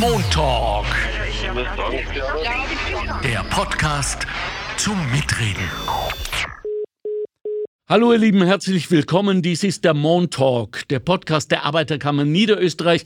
Montalk. Der Podcast zum Mitreden. Hallo ihr Lieben, herzlich willkommen. Dies ist der Montalk, der Podcast der Arbeiterkammer Niederösterreich.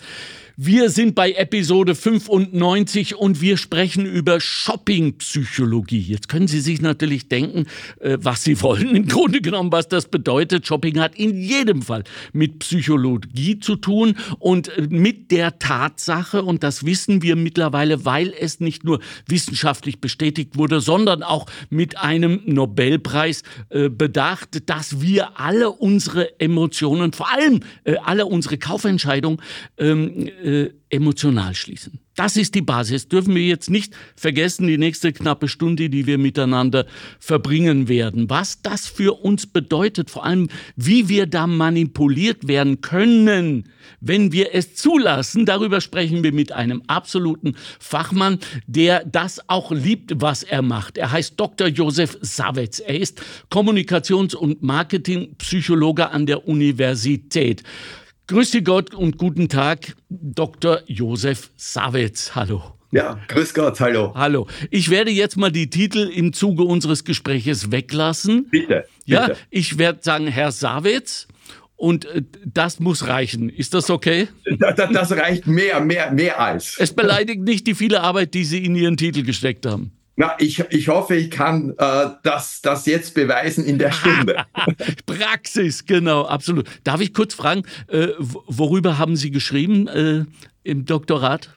Wir sind bei Episode 95 und wir sprechen über Shoppingpsychologie. Jetzt können Sie sich natürlich denken, äh, was Sie wollen. Im Grunde genommen, was das bedeutet. Shopping hat in jedem Fall mit Psychologie zu tun und äh, mit der Tatsache, und das wissen wir mittlerweile, weil es nicht nur wissenschaftlich bestätigt wurde, sondern auch mit einem Nobelpreis äh, bedacht, dass wir alle unsere Emotionen, vor allem alle unsere Kaufentscheidungen, ähm, äh, emotional schließen. Das ist die Basis. Dürfen wir jetzt nicht vergessen, die nächste knappe Stunde, die wir miteinander verbringen werden. Was das für uns bedeutet, vor allem wie wir da manipuliert werden können, wenn wir es zulassen, darüber sprechen wir mit einem absoluten Fachmann, der das auch liebt, was er macht. Er heißt Dr. Josef Savitz. Er ist Kommunikations- und Marketingpsychologe an der Universität. Grüße Gott und guten Tag, Dr. Josef Savitz. Hallo. Ja, grüß Gott, hallo. Hallo. Ich werde jetzt mal die Titel im Zuge unseres Gespräches weglassen. Bitte. Ja, bitte. ich werde sagen, Herr Savitz. Und äh, das muss reichen. Ist das okay? Das, das reicht mehr, mehr, mehr als. Es beleidigt nicht die viele Arbeit, die Sie in Ihren Titel gesteckt haben. Na, ich, ich hoffe, ich kann äh, das, das jetzt beweisen in der Stunde. Praxis, genau, absolut. Darf ich kurz fragen, äh, worüber haben Sie geschrieben äh, im Doktorat?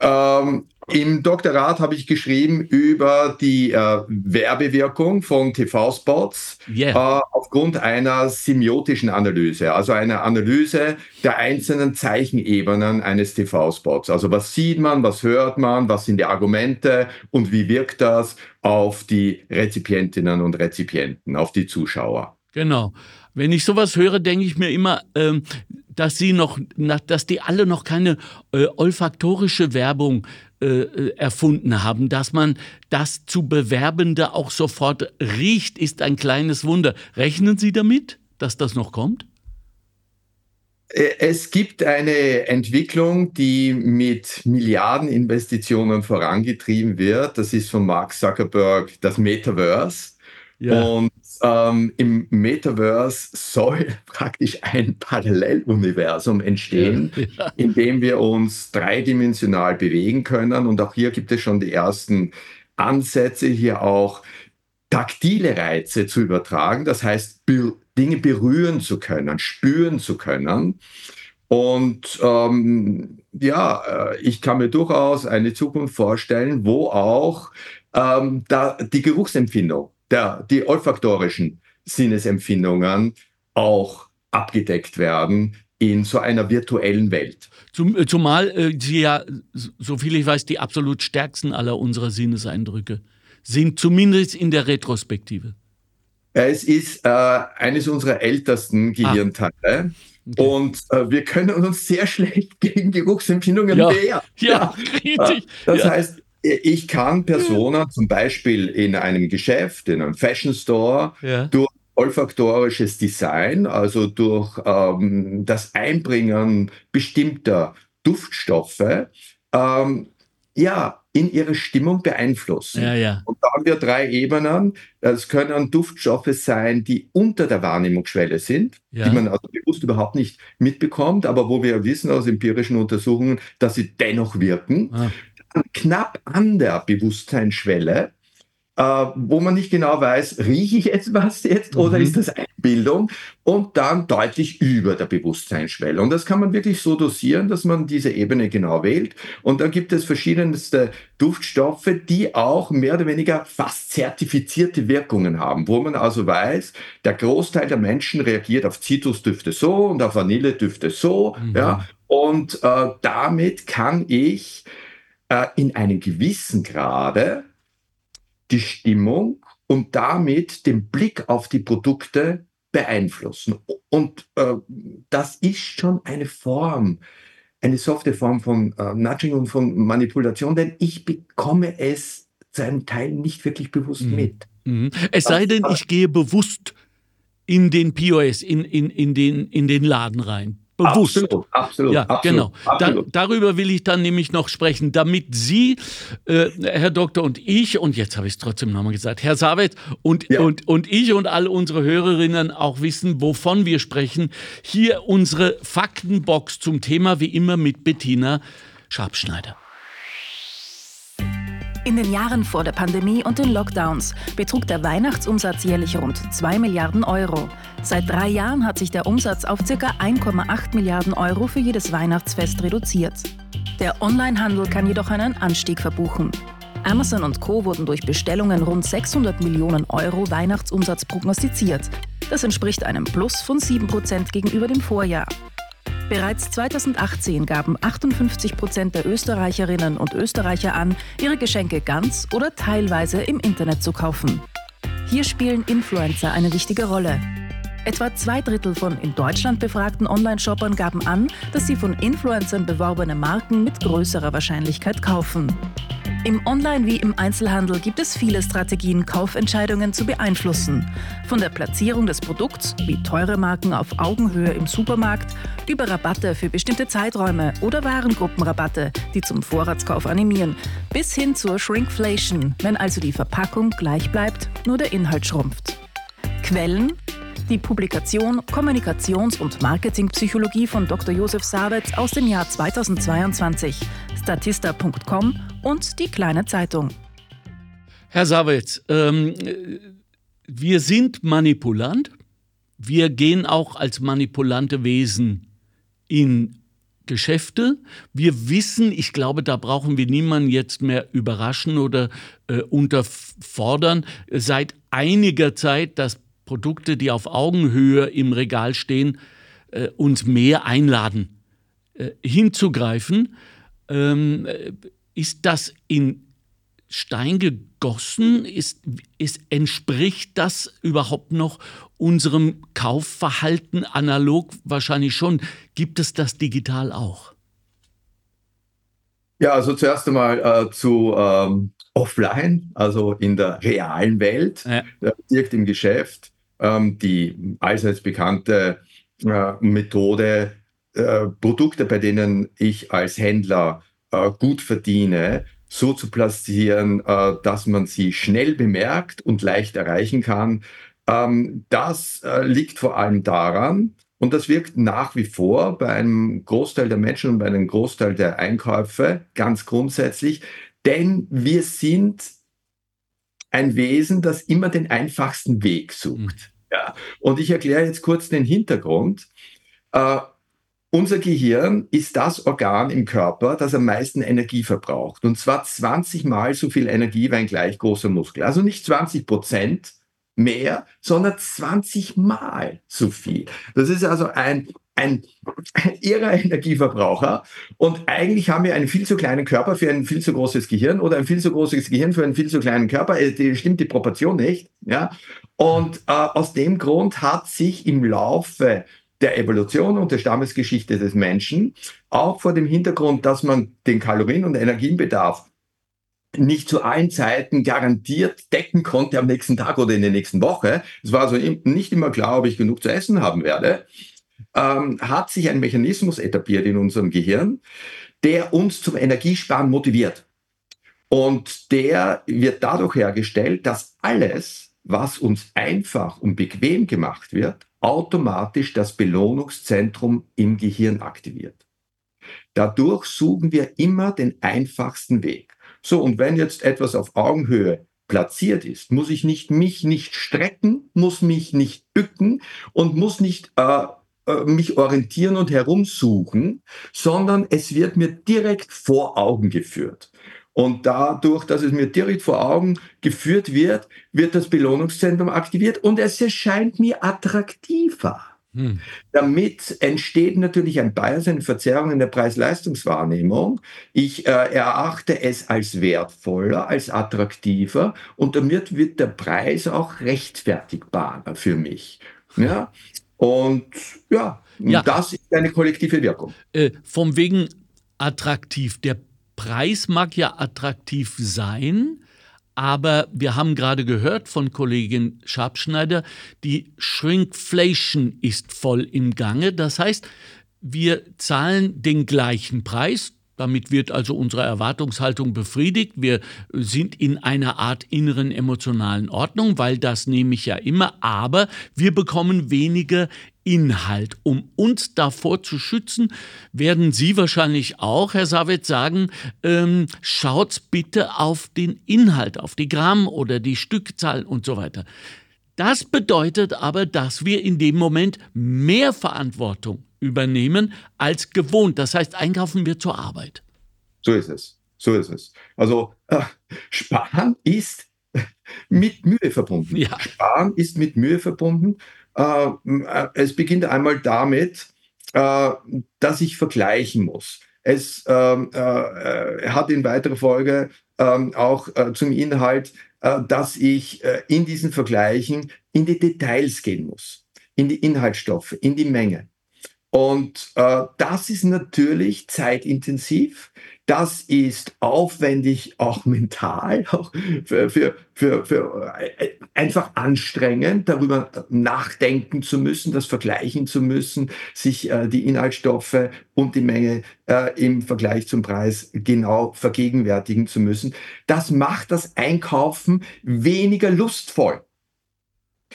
Ähm, Im Doktorat habe ich geschrieben über die äh, Werbewirkung von TV-Spots yeah. äh, aufgrund einer semiotischen Analyse, also einer Analyse der einzelnen Zeichenebenen eines TV-Spots. Also was sieht man, was hört man, was sind die Argumente und wie wirkt das auf die Rezipientinnen und Rezipienten, auf die Zuschauer. Genau. Wenn ich sowas höre, denke ich mir immer, ähm, dass sie noch, dass die alle noch keine äh, olfaktorische Werbung äh, äh, erfunden haben, dass man das zu Bewerbende auch sofort riecht, ist ein kleines Wunder. Rechnen Sie damit, dass das noch kommt? Äh, es gibt eine Entwicklung, die mit Milliardeninvestitionen vorangetrieben wird. Das ist von Mark Zuckerberg das Metaverse. Ja. Und ähm, im Metaverse soll praktisch ein Paralleluniversum entstehen, ja, in dem wir uns dreidimensional bewegen können. Und auch hier gibt es schon die ersten Ansätze, hier auch taktile Reize zu übertragen. Das heißt, be Dinge berühren zu können, spüren zu können. Und ähm, ja, äh, ich kann mir durchaus eine Zukunft vorstellen, wo auch ähm, da die Geruchsempfindung der, die olfaktorischen Sinnesempfindungen auch abgedeckt werden in so einer virtuellen Welt. Zum, äh, zumal äh, sie ja, so viel ich weiß, die absolut stärksten aller unserer Sinneseindrücke sind, zumindest in der Retrospektive. Es ist äh, eines unserer ältesten ah. Gehirnteile. Ah. Okay. Und äh, wir können uns sehr schlecht gegen Geruchsempfindungen ja. wehren. Ja, ja. richtig. Das ja. heißt, ich kann Personen zum Beispiel in einem Geschäft, in einem Fashion Store, ja. durch olfaktorisches Design, also durch ähm, das Einbringen bestimmter Duftstoffe, ähm, ja, in ihre Stimmung beeinflussen. Ja, ja. Und da haben wir drei Ebenen. Es können Duftstoffe sein, die unter der Wahrnehmungsschwelle sind, ja. die man also bewusst überhaupt nicht mitbekommt, aber wo wir wissen aus empirischen Untersuchungen, dass sie dennoch wirken. Ah knapp an der Bewusstseinsschwelle, äh, wo man nicht genau weiß, rieche ich etwas jetzt oder mhm. ist das Einbildung? Und dann deutlich über der Bewusstseinsschwelle. Und das kann man wirklich so dosieren, dass man diese Ebene genau wählt. Und dann gibt es verschiedenste Duftstoffe, die auch mehr oder weniger fast zertifizierte Wirkungen haben, wo man also weiß, der Großteil der Menschen reagiert auf Zitrusdüfte so und auf Vanilledüfte so. Mhm. Ja, und äh, damit kann ich äh, in einem gewissen Grade die Stimmung und damit den Blick auf die Produkte beeinflussen. Und äh, das ist schon eine Form, eine softe Form von äh, Nudging und von Manipulation, denn ich bekomme es zu einem Teil nicht wirklich bewusst mhm. mit. Mhm. Es sei denn, ich gehe bewusst in den POS, in, in, in, den, in den Laden rein. Bewusst. Absolut, absolut. Ja, absolut, genau. absolut. Da, darüber will ich dann nämlich noch sprechen, damit Sie, äh, Herr Doktor und ich, und jetzt habe ich es trotzdem nochmal gesagt, Herr Savet und, Ja. und, und ich und alle unsere Hörerinnen auch wissen, wovon wir sprechen. Hier unsere Faktenbox zum Thema, wie immer mit Bettina Schabschneider. In den Jahren vor der Pandemie und den Lockdowns betrug der Weihnachtsumsatz jährlich rund 2 Milliarden Euro. Seit drei Jahren hat sich der Umsatz auf ca. 1,8 Milliarden Euro für jedes Weihnachtsfest reduziert. Der Onlinehandel kann jedoch einen Anstieg verbuchen. Amazon und Co. wurden durch Bestellungen rund 600 Millionen Euro Weihnachtsumsatz prognostiziert. Das entspricht einem Plus von 7% gegenüber dem Vorjahr. Bereits 2018 gaben 58 Prozent der Österreicherinnen und Österreicher an, ihre Geschenke ganz oder teilweise im Internet zu kaufen. Hier spielen Influencer eine wichtige Rolle. Etwa zwei Drittel von in Deutschland befragten Online-Shoppern gaben an, dass sie von Influencern beworbene Marken mit größerer Wahrscheinlichkeit kaufen. Im Online- wie im Einzelhandel gibt es viele Strategien, Kaufentscheidungen zu beeinflussen. Von der Platzierung des Produkts, wie teure Marken auf Augenhöhe im Supermarkt, über Rabatte für bestimmte Zeiträume oder Warengruppenrabatte, die zum Vorratskauf animieren, bis hin zur Shrinkflation, wenn also die Verpackung gleich bleibt, nur der Inhalt schrumpft. Quellen die Publikation Kommunikations- und Marketingpsychologie von Dr. Josef Sabetz aus dem Jahr 2022, statista.com und die Kleine Zeitung. Herr Savitz, ähm, wir sind manipulant. Wir gehen auch als manipulante Wesen in Geschäfte. Wir wissen, ich glaube, da brauchen wir niemanden jetzt mehr überraschen oder äh, unterfordern, seit einiger Zeit, dass Produkte, die auf Augenhöhe im Regal stehen, äh, uns mehr einladen, äh, hinzugreifen. Ähm, äh, ist das in Stein gegossen? Ist, ist, entspricht das überhaupt noch unserem Kaufverhalten analog? Wahrscheinlich schon. Gibt es das digital auch? Ja, also zuerst einmal äh, zu ähm, offline, also in der realen Welt, Ja. äh, direkt im Geschäft. Ähm, die allseits bekannte äh, Methode, äh, Produkte, bei denen ich als Händler äh, gut verdiene, so zu platzieren, äh, dass man sie schnell bemerkt und leicht erreichen kann. Ähm, das äh, liegt vor allem daran, und das wirkt nach wie vor bei einem Großteil der Menschen und bei einem Großteil der Einkäufe ganz grundsätzlich, denn wir sind ein Wesen, das immer den einfachsten Weg sucht. Ja. Und ich erkläre jetzt kurz den Hintergrund. Äh, unser Gehirn ist das Organ im Körper, das am meisten Energie verbraucht. Und zwar 20 Mal so viel Energie wie ein gleich großer Muskel. Also nicht 20 Prozent mehr, sondern 20 Mal so viel. Das ist also ein, ein, irrer Energieverbraucher. Und eigentlich haben wir einen viel zu kleinen Körper für ein viel zu großes Gehirn oder ein viel zu großes Gehirn für einen viel zu kleinen Körper. Äh, Die stimmt die Proportion nicht. Ja? Und äh, aus dem Grund hat sich im Laufe der Evolution und der Stammesgeschichte des Menschen, auch vor dem Hintergrund, dass man den Kalorien- und Energienbedarf nicht zu allen Zeiten garantiert decken konnte am nächsten Tag oder in der nächsten Woche. Es war also nicht immer klar, ob ich genug zu essen haben werde. Ähm, hat sich ein Mechanismus etabliert in unserem Gehirn, der uns zum Energiesparen motiviert. Und der wird dadurch hergestellt, dass alles, was uns einfach und bequem gemacht wird, automatisch das Belohnungszentrum im Gehirn aktiviert. Dadurch suchen wir immer den einfachsten Weg. So, und wenn jetzt etwas auf Augenhöhe platziert ist, muss ich nicht mich nicht strecken, muss mich nicht bücken und muss nicht äh, mich orientieren und herumsuchen, sondern es wird mir direkt vor Augen geführt. Und dadurch, dass es mir direkt vor Augen geführt wird, wird das Belohnungszentrum aktiviert und es erscheint mir attraktiver. Hm. Damit entsteht natürlich ein Bias, eine Verzerrung in der Preis-Leistungs-Wahrnehmung. Ich äh, erachte es als wertvoller, als attraktiver und damit wird der Preis auch rechtfertigbarer für mich. Ja? Und ja, Ja. das ist eine kollektive Wirkung. Äh, vom wegen attraktiv. Der Preis mag ja attraktiv sein, aber wir haben gerade gehört von Kollegin Schabschneider, die Shrinkflation ist voll im Gange. Das heißt, wir zahlen den gleichen Preis, damit wird also unsere Erwartungshaltung befriedigt. Wir sind in einer Art inneren emotionalen Ordnung, weil das nehme ich ja immer, aber wir bekommen weniger Inhalt. Um uns davor zu schützen, werden Sie wahrscheinlich auch, Herr Savitz, sagen, ähm, schaut bitte auf den Inhalt, auf die Gramm oder die Stückzahl und so weiter. Das bedeutet aber, dass wir in dem Moment mehr Verantwortung übernehmen als gewohnt. Das heißt, einkaufen wir zur Arbeit. So ist es. So ist es. Also äh, Sparen ist mit Mühe verbunden. Ja. Sparen ist mit Mühe verbunden. Äh, äh, es beginnt einmal damit, äh, dass ich vergleichen muss. Es ähm, äh, hat in weiterer Folge ähm, auch äh, zum Inhalt, dass ich in diesen Vergleichen in die Details gehen muss, in die Inhaltsstoffe, in die Menge. Und äh, das ist natürlich zeitintensiv. Das ist aufwendig, auch mental, auch für, für, für, für äh, einfach anstrengend, darüber nachdenken zu müssen, das vergleichen zu müssen, sich äh, die Inhaltsstoffe und die Menge äh, im Vergleich zum Preis genau vergegenwärtigen zu müssen. Das macht das Einkaufen weniger lustvoll.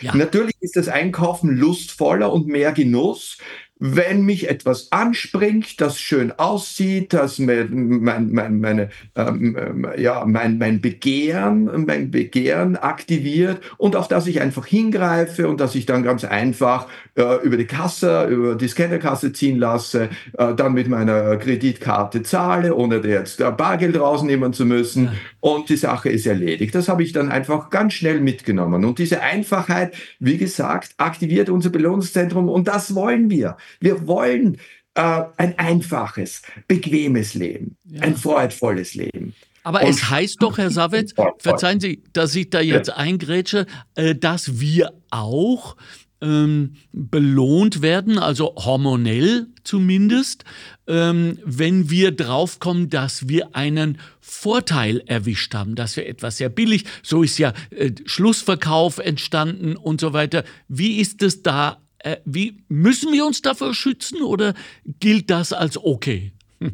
Ja. Natürlich ist das Einkaufen lustvoller und mehr Genuss, wenn mich etwas anspringt, das schön aussieht, das mein, mein, mein, meine, ähm, ähm, ja, mein, mein Begehren, mein Begehren aktiviert und auf das ich einfach hingreife und dass ich dann ganz einfach äh, über die Kasse, über die Scannerkasse ziehen lasse, äh, dann mit meiner Kreditkarte zahle, ohne jetzt äh, Bargeld rausnehmen zu müssen und die Sache ist erledigt. Das habe ich dann einfach ganz schnell mitgenommen und diese Einfachheit, wie gesagt, aktiviert unser Belohnungszentrum und das wollen wir. Wir wollen äh, ein einfaches, bequemes Leben, ja. ein freudvolles Leben. Aber und es heißt doch, Herr Savet, verzeihen Sie, dass ich da jetzt ja. eingrätsche, äh, dass wir auch ähm, belohnt werden, also hormonell zumindest, ähm, wenn wir draufkommen, dass wir einen Vorteil erwischt haben, dass wir etwas sehr billig, so ist ja äh, Schlussverkauf entstanden und so weiter. Wie ist es da äh, wie müssen wir uns dafür schützen oder gilt das als okay?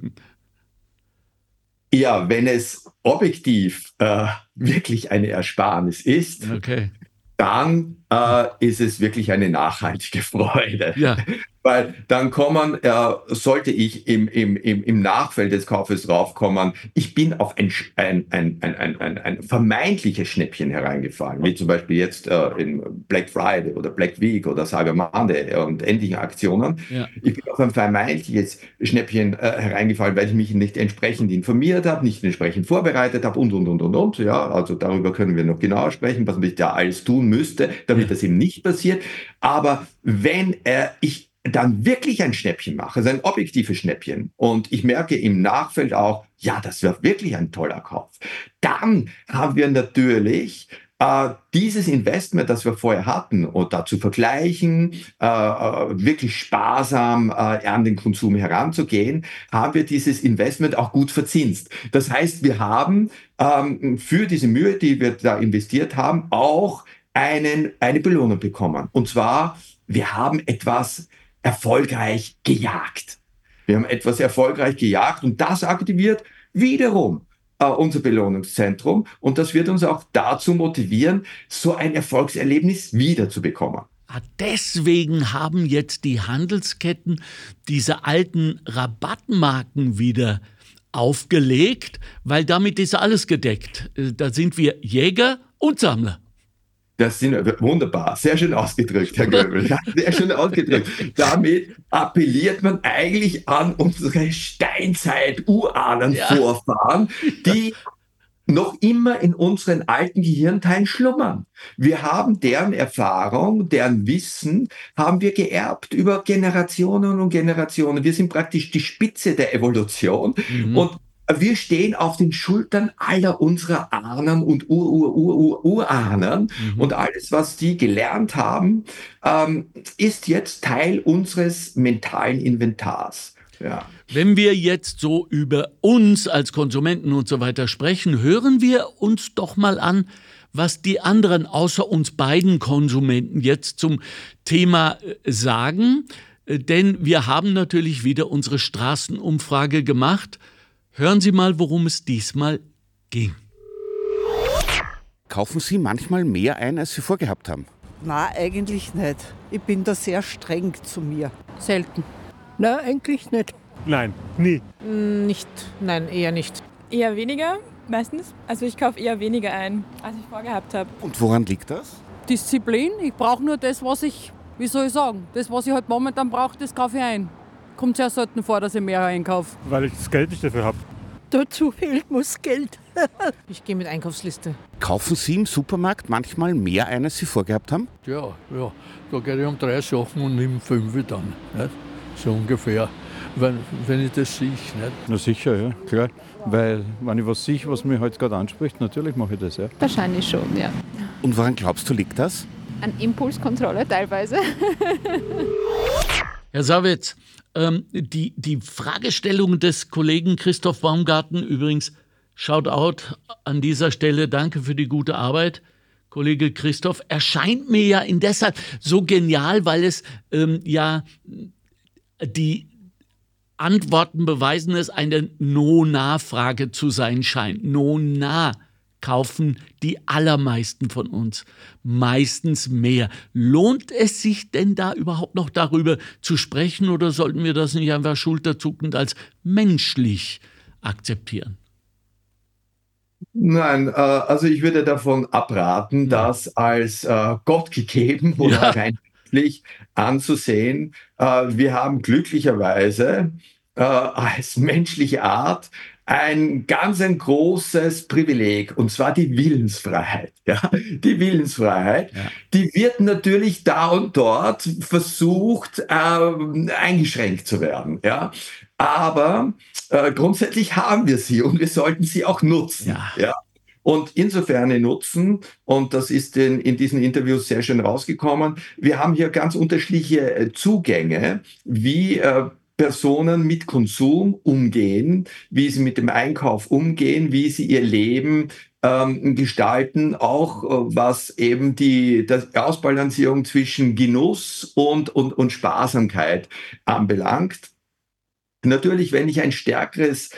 ja, wenn es objektiv äh, wirklich eine Ersparnis ist, okay. dann äh, ist es wirklich eine nachhaltige Freude. Ja. Weil dann kommen, äh, sollte ich im, im, im, im Nachfeld des Kaufes raufkommen, ich bin auf ein, ein, ein, ein, ein, ein vermeintliches Schnäppchen hereingefallen, wie zum Beispiel jetzt äh, in Black Friday oder Black Week oder Cyber Monday und ähnlichen Aktionen. Ja. Ich bin auf ein vermeintliches Schnäppchen äh, hereingefallen, weil ich mich nicht entsprechend informiert habe, nicht entsprechend vorbereitet habe und, und, und, und, und. Ja, also darüber können wir noch genauer sprechen, was ich da alles tun müsste, damit ja. das eben nicht passiert. Aber wenn äh, ich dann wirklich ein Schnäppchen mache, also ein objektives Schnäppchen, und ich merke im Nachfeld auch, ja, das wird wirklich ein toller Kauf, dann haben wir natürlich äh, dieses Investment, das wir vorher hatten, und dazu vergleichen, äh, äh, wirklich sparsam äh, an den Konsum heranzugehen, haben wir dieses Investment auch gut verzinst. Das heißt, wir haben ähm, für diese Mühe, die wir da investiert haben, auch einen, eine Belohnung bekommen. Und zwar, wir haben etwas erfolgreich gejagt. Wir haben etwas erfolgreich gejagt und das aktiviert wiederum äh, unser Belohnungszentrum und das wird uns auch dazu motivieren, so ein Erfolgserlebnis wiederzubekommen. Ah, deswegen haben jetzt die Handelsketten diese alten Rabattmarken wieder aufgelegt, weil damit ist alles gedeckt. Äh, da sind wir Jäger und Sammler. Das sind wunderbar, sehr schön ausgedrückt, Herr Göbel. Ja, sehr schön ausgedrückt. Damit appelliert man eigentlich an unsere Steinzeit-Urahnen-Vorfahren, die noch immer in unseren alten Gehirnteilen schlummern. Wir haben deren Erfahrung, deren Wissen haben wir geerbt über Generationen und Generationen. Wir sind praktisch die Spitze der Evolution mhm. und wir stehen auf den Schultern aller unserer Ahnen und Ur-Ur-Ur-Urahnen. Mhm. Und alles, was die gelernt haben, ähm, ist jetzt Teil unseres mentalen Inventars. Ja. Wenn wir jetzt so über uns als Konsumenten und so weiter sprechen, hören wir uns doch mal an, was die anderen außer uns beiden Konsumenten jetzt zum Thema äh, sagen. äh, denn wir haben natürlich wieder unsere Straßenumfrage gemacht. Hören Sie mal, worum es diesmal ging. Kaufen Sie manchmal mehr ein, als Sie vorgehabt haben? Na, eigentlich nicht. Ich bin da sehr streng zu mir. Selten. Na, eigentlich nicht. Nein, nie. Nicht, nein, eher nicht. Eher weniger, meistens. Also ich kaufe eher weniger ein, als ich vorgehabt habe. Und woran liegt das? Disziplin. Ich brauche nur das, was ich, wie soll ich sagen, das, was ich halt momentan brauche, das kaufe ich ein. Kommt sehr selten vor, dass ich mehr einkaufe. Weil ich das Geld nicht dafür habe. Dazu fehlt muss Geld. ich gehe mit Einkaufsliste. Kaufen Sie im Supermarkt manchmal mehr ein, als Sie vorgehabt haben? Ja, ja. Da gehe ich um drei Sachen und nehme fünf dann. Nicht? So ungefähr. Wenn, wenn ich das sehe. Nicht? Na sicher, ja, klar. Weil, wenn ich was sehe, was mich heute gerade anspricht, natürlich mache ich das, ja. Wahrscheinlich schon, ja. Und woran glaubst du, liegt das? An Impulskontrolle teilweise. Herr Savitz, ähm, die, die Fragestellung des Kollegen Christoph Baumgarten, übrigens, Shoutout an dieser Stelle, danke für die gute Arbeit. Kollege Christoph, erscheint mir ja in deshalb so genial, weil es ähm, ja die Antworten beweisen es, eine No-Na-Frage zu sein scheint. No-Na kaufen die allermeisten von uns. Meistens mehr. Lohnt es sich denn da überhaupt noch darüber zu sprechen oder sollten wir das nicht einfach schulterzuckend als menschlich akzeptieren? Nein, äh, also ich würde davon abraten, das als äh, Gott gegeben oder ja. rein anzusehen. Äh, wir haben glücklicherweise als menschliche Art ein ganz ein großes Privileg, und zwar die Willensfreiheit. Ja? Die Willensfreiheit, ja. die wird natürlich da und dort versucht, äh, eingeschränkt zu werden. Ja? Aber äh, grundsätzlich haben wir sie und wir sollten sie auch nutzen. Ja. ja? Und insofern nutzen, und das ist in, in diesen Interviews sehr schön rausgekommen, wir haben hier ganz unterschiedliche äh, Zugänge, wie äh, Personen mit Konsum umgehen, wie sie mit dem Einkauf umgehen, wie sie ihr Leben ähm, gestalten, auch äh, was eben die das Ausbalancierung zwischen Genuss und, und, und Sparsamkeit anbelangt. Natürlich, wenn ich ein stärkeres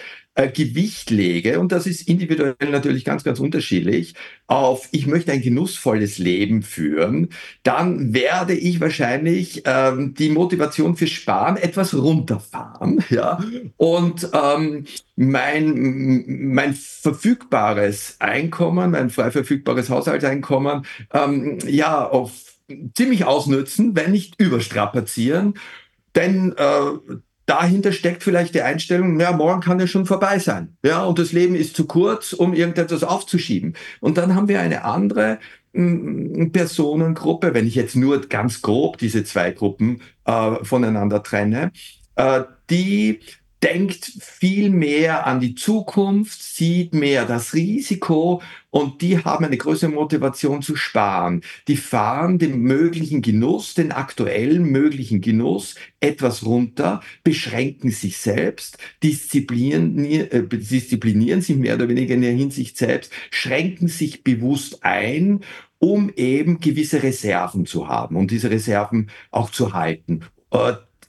äh, Gewicht lege, und das ist individuell natürlich ganz, ganz unterschiedlich, auf ich möchte ein genussvolles Leben führen, dann werde ich wahrscheinlich ähm, die Motivation für Sparen etwas runterfahren. Ja? Und ähm, mein, mein verfügbares Einkommen, mein frei verfügbares Haushaltseinkommen, ähm, ja, auf ziemlich ausnützen, wenn nicht überstrapazieren. Denn äh, dahinter steckt vielleicht die Einstellung, ja, morgen kann ja schon vorbei sein. Ja, und das Leben ist zu kurz, um irgendetwas aufzuschieben. Und dann haben wir eine andere mm, Personengruppe, wenn ich jetzt nur ganz grob diese zwei Gruppen äh, voneinander trenne, äh, die denkt viel mehr an die Zukunft, sieht mehr das Risiko und die haben eine größere Motivation zu sparen. Die fahren den möglichen Genuss, den aktuellen möglichen Genuss etwas runter, beschränken sich selbst, disziplinieren, äh, disziplinieren sich mehr oder weniger in der Hinsicht selbst, schränken sich bewusst ein um eben gewisse Reserven zu haben und diese Reserven auch zu halten.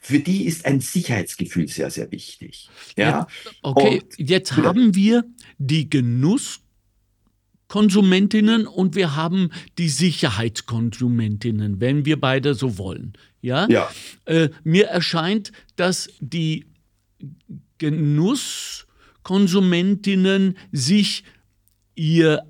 Für die ist ein Sicherheitsgefühl sehr, sehr wichtig. Ja? okay, und, jetzt haben wir die Genusskonsumentinnen und wir haben die Sicherheitskonsumentinnen, wenn wir beide so wollen. Ja. ja. Äh, mir erscheint, dass die Genusskonsumentinnen sich ihr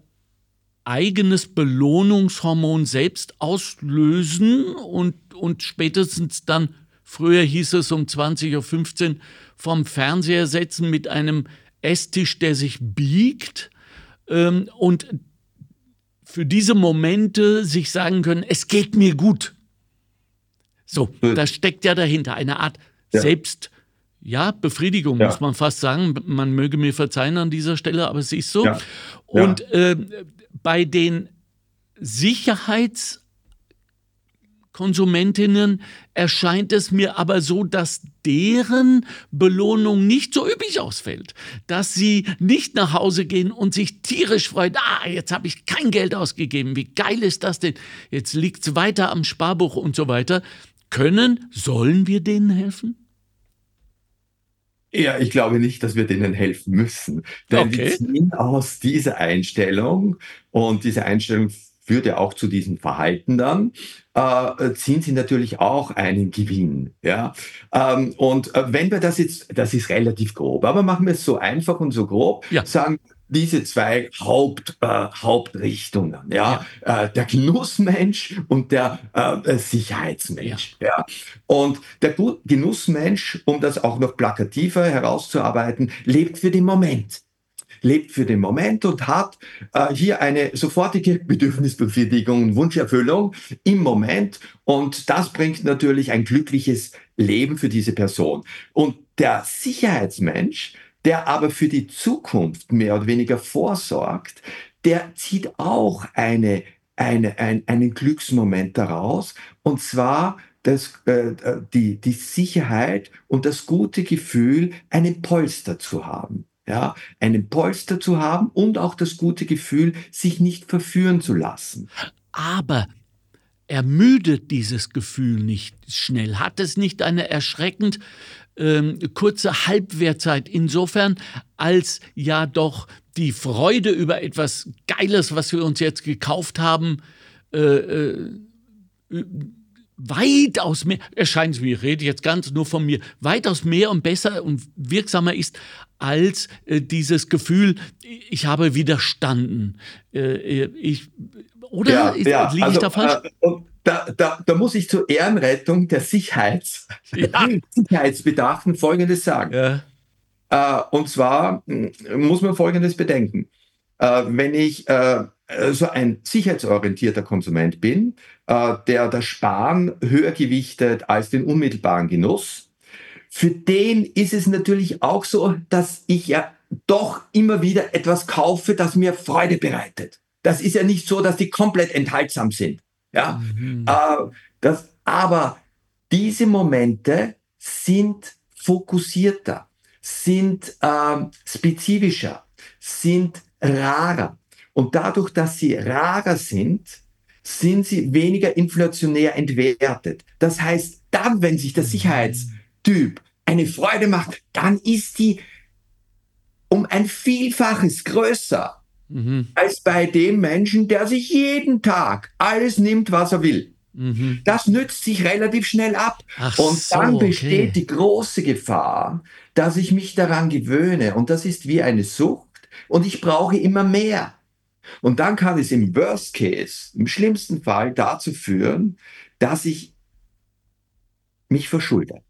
eigenes Belohnungshormon selbst auslösen und, und spätestens dann Früher hieß es um 20.15 Uhr vom Fernseher setzen mit einem Esstisch, der sich biegt ähm, und für diese Momente sich sagen können, es geht mir gut. So, hm. da steckt ja dahinter eine Art ja. Selbst, ja, Befriedigung, ja. muss man fast sagen. Man möge mir verzeihen an dieser Stelle, aber es ist so. Ja. Und äh, bei den Sicherheits- Konsumentinnen erscheint es mir aber so, dass deren Belohnung nicht so üppig ausfällt, dass sie nicht nach Hause gehen und sich tierisch freuen, ah, jetzt habe ich kein Geld ausgegeben, wie geil ist das denn, jetzt liegt es weiter am Sparbuch und so weiter. können, sollen wir denen helfen? Ja, ich glaube nicht, dass wir denen helfen müssen. Denn okay. wir ziehen aus dieser Einstellung und diese Einstellung führt ja auch zu diesem Verhalten dann, äh, ziehen sie natürlich auch einen Gewinn. Ja? Ähm, und äh, wenn wir das jetzt, das ist relativ grob, aber machen wir es so einfach und so grob, ja. sagen diese zwei Haupt, äh, Hauptrichtungen, ja, ja. Äh, der Genussmensch und der äh, Sicherheitsmensch. Ja. ja. Und der Genussmensch, um das auch noch plakativer herauszuarbeiten, lebt für den Moment lebt für den Moment und hat äh, hier eine sofortige Bedürfnisbefriedigung und Wunscherfüllung im Moment. Und das bringt natürlich ein glückliches Leben für diese Person. Und der Sicherheitsmensch, der aber für die Zukunft mehr oder weniger vorsorgt, der zieht auch eine, eine, ein, einen Glücksmoment daraus. Und zwar das, äh, die, die Sicherheit und das gute Gefühl, einen Polster zu haben ja, einen Polster zu haben und auch das gute Gefühl, sich nicht verführen zu lassen. Aber ermüdet dieses Gefühl nicht schnell? Hat es nicht eine erschreckend ähm, kurze Halbwertzeit insofern, als ja doch die Freude über etwas Geiles, was wir uns jetzt gekauft haben, äh, äh, weitaus mehr, erscheint es mir, ich rede jetzt ganz nur von mir, weitaus mehr und besser und wirksamer ist als äh, dieses Gefühl, ich habe widerstanden. Äh, ich, oder ja, ja, liege also, ich da falsch? Äh, da, da, da, muss ich zur Ehrenrettung der Sicherheits, ja. Sicherheitsbedachten Folgendes sagen. Ja. Äh, und zwar hm, muss man Folgendes bedenken. Äh, wenn ich äh, so ein sicherheitsorientierter Konsument bin, äh, der das Sparen höher gewichtet als den unmittelbaren Genuss, für den ist es natürlich auch so, dass ich ja doch immer wieder etwas kaufe, das mir Freude bereitet. Das ist ja nicht so, dass die komplett enthaltsam sind. Ja, mhm. äh, das, aber diese Momente sind fokussierter, sind äh, spezifischer, sind rarer. Und dadurch, dass sie rarer sind, sind sie weniger inflationär entwertet. Das heißt, dann, wenn sich der Sicherheitstyp eine Freude macht, dann ist die um ein Vielfaches größer mhm. als bei dem Menschen, der sich jeden Tag alles nimmt, was er will. Mhm. Das nützt sich relativ schnell ab. Ach und dann so, besteht okay. die große Gefahr, dass ich mich daran gewöhne. Und das ist wie eine Sucht. Und ich brauche immer mehr. Und dann kann es im Worst Case, im schlimmsten Fall dazu führen, dass ich mich verschulde.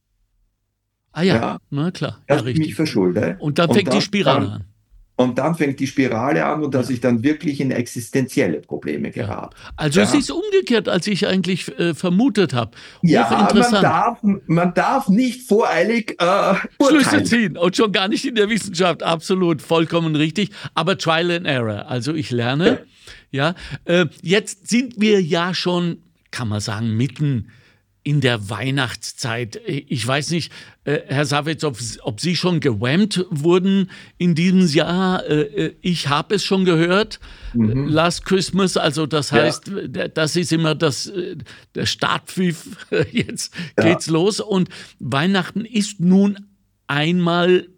Ah ja, ja na klar. Dass ja, ich mich verschulde. Und dann fängt und dann, die Spirale an. Und dann fängt die Spirale an und dass ja. ich dann wirklich in existenzielle Probleme gerate. Also ja. es ist umgekehrt, als ich eigentlich äh, vermutet habe. Ja, man darf, man darf nicht voreilig äh, Schlüsse ziehen und schon gar nicht in der Wissenschaft. Absolut, vollkommen richtig. Aber Trial and Error. Also ich lerne. Ja, ja äh, jetzt sind wir ja schon, kann man sagen, mitten in der Weihnachtszeit. Ich weiß nicht, äh, Herr Savitz, ob, ob, Sie schon gewammt wurden in diesem Jahr. Äh, äh, ich habe es schon gehört. Mhm. Last Christmas, also das heißt, ja. das ist immer das, der Startpfiff. Jetzt ja. geht's los. Und Weihnachten ist nun einmal,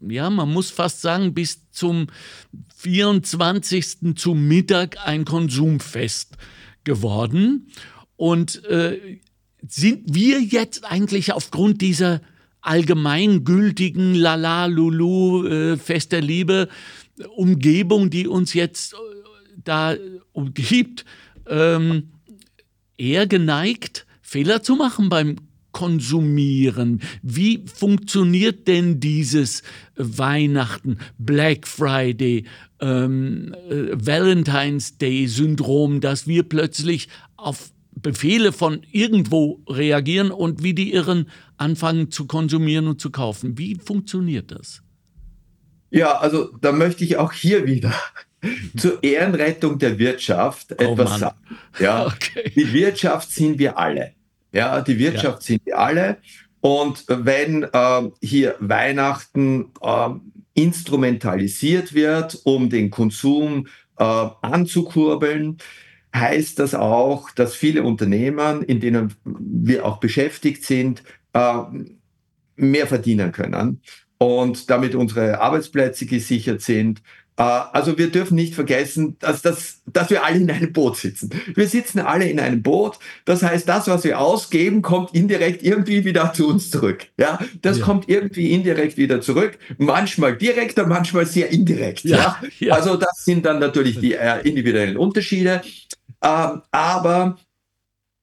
ja, man muss fast sagen, bis zum 24. zum Mittag ein Konsumfest geworden. Und äh, sind wir jetzt eigentlich aufgrund dieser allgemeingültigen Lala Lulu äh, Fest der Liebe Umgebung, die uns jetzt äh, da umgibt, ähm, eher geneigt, Fehler zu machen beim Konsumieren. Wie funktioniert denn dieses Weihnachten, Black Friday, ähm, äh, Valentine's Day Syndrom, dass wir plötzlich auf Befehle von irgendwo reagieren und wie die Irren anfangen zu konsumieren und zu kaufen. Wie funktioniert das? Ja, also da möchte ich auch hier wieder zur Ehrenrettung der Wirtschaft oh etwas Mann. sagen. Ja, okay. Die Wirtschaft sind wir alle. Ja, die Wirtschaft ja. sind wir alle. Und wenn äh, hier Weihnachten äh, instrumentalisiert wird, um den Konsum äh, anzukurbeln, heißt das auch, dass viele Unternehmen, in denen wir auch beschäftigt sind, äh, mehr verdienen können und damit unsere Arbeitsplätze gesichert sind äh, also wir dürfen nicht vergessen, dass, dass, dass wir alle in einem Boot sitzen. Wir sitzen alle in einem Boot. Das heißt, das, was wir ausgeben, kommt indirekt irgendwie wieder zu uns zurück. Ja, das ja. kommt irgendwie indirekt wieder zurück. Manchmal direkt und manchmal sehr indirekt. Ja? ja. Also das sind dann natürlich die äh, individuellen Unterschiede. Ähm, aber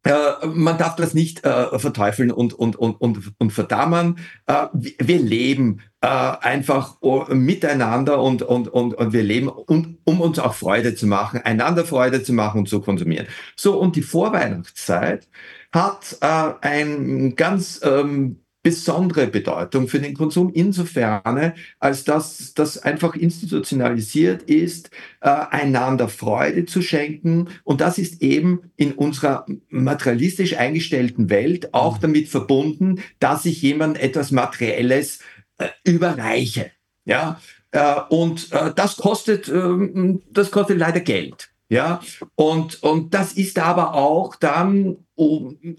äh, man darf das nicht äh, verteufeln und, und, und, und, und verdammen. Äh, wir leben einfach uh, miteinander und, und, und, und wir leben, um, um uns auch Freude zu machen, einander Freude zu machen und zu konsumieren. So, und die Vorweihnachtszeit hat ein ganz ähm, besondere Bedeutung für den Konsum insofern, als dass das einfach institutionalisiert ist, äh, einander Freude zu schenken. Und das ist eben in unserer materialistisch eingestellten Welt auch mhm. damit verbunden, dass ich jemand etwas Materielles äh, überreiche. Ja, äh, und äh, das kostet, ähm, das kostet leider Geld. Ja, und, und das ist aber auch dann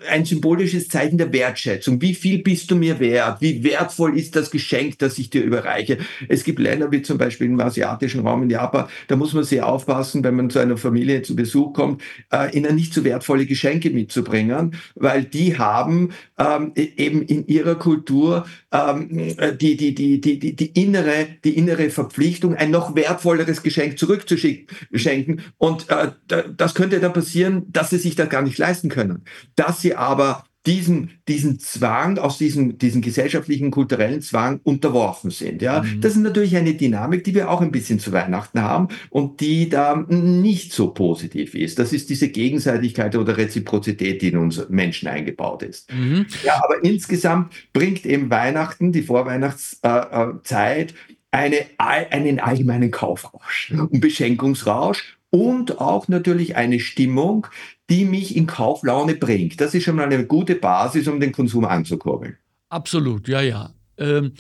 ein symbolisches Zeichen der Wertschätzung. Wie viel bist du mir wert? Wie wertvoll ist das Geschenk, das ich dir überreiche? Es gibt Länder wie zum Beispiel im asiatischen Raum in Japan, da muss man sehr aufpassen, wenn man zu einer Familie zu Besuch kommt, äh, ihnen nicht zu so wertvolle Geschenke mitzubringen, weil die haben ähm, e-, eben in ihrer Kultur ähm, die, die, die, die, die, die, innere, die innere Verpflichtung, ein noch wertvolleres Geschenk zurückzuschenken. Und äh, das könnte dann passieren, dass sie sich das gar nicht leisten können dass sie aber diesen, diesen Zwang, aus diesem, diesen gesellschaftlichen, kulturellen Zwang unterworfen sind. Ja, mhm. das ist natürlich eine Dynamik, die wir auch ein bisschen zu Weihnachten haben und die da nicht so positiv ist. Das ist diese Gegenseitigkeit oder Reziprozität, die in uns Menschen eingebaut ist. Mhm. Ja, aber insgesamt bringt eben Weihnachten, die Vorweihnachtszeit, eine, einen allgemeinen Kaufrausch und Beschenkungsrausch und auch natürlich eine Stimmung, die mich in Kauflaune bringt. Das ist schon mal eine gute Basis, um den Konsum anzukurbeln. Absolut, ja, ja. Ähm,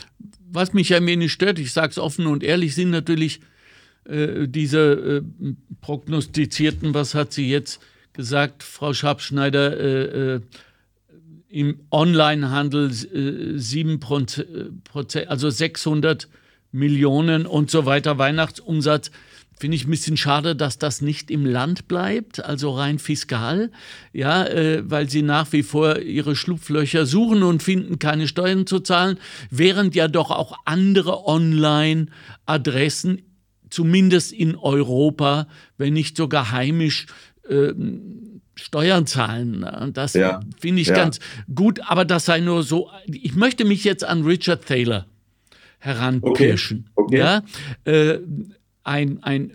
was mich ein wenig stört, ich sage es offen und ehrlich, sind natürlich äh, diese äh, prognostizierten, was hat sie jetzt gesagt, Frau Schabschneider, äh, äh im Onlinehandel äh, 7 Prozent, also 600 Millionen und so weiter Weihnachtsumsatz. Finde ich ein bisschen schade, dass das nicht im Land bleibt, also rein fiskal, ja, äh, weil sie nach wie vor ihre Schlupflöcher suchen und finden, keine Steuern zu zahlen, während ja doch auch andere Online-Adressen, zumindest in Europa, wenn nicht sogar heimisch, äh, Steuern zahlen. Das ja, finde ich ja. ganz gut, aber das sei nur so. Ich möchte mich jetzt an Richard Thaler heranpirschen. Okay. Okay. Ja, äh, ein, ein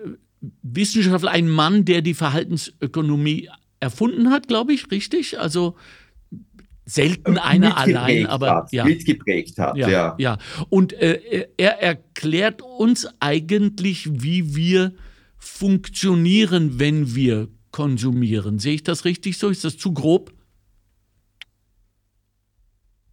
Wissenschaftler, ein Mann, der die Verhaltensökonomie erfunden hat, glaube ich, richtig? Also selten einer allein, aber hat, ja. mitgeprägt hat. Ja, ja. ja. Und äh, er erklärt uns eigentlich, wie wir funktionieren, wenn wir konsumieren. Sehe ich das richtig so? Ist das zu grob?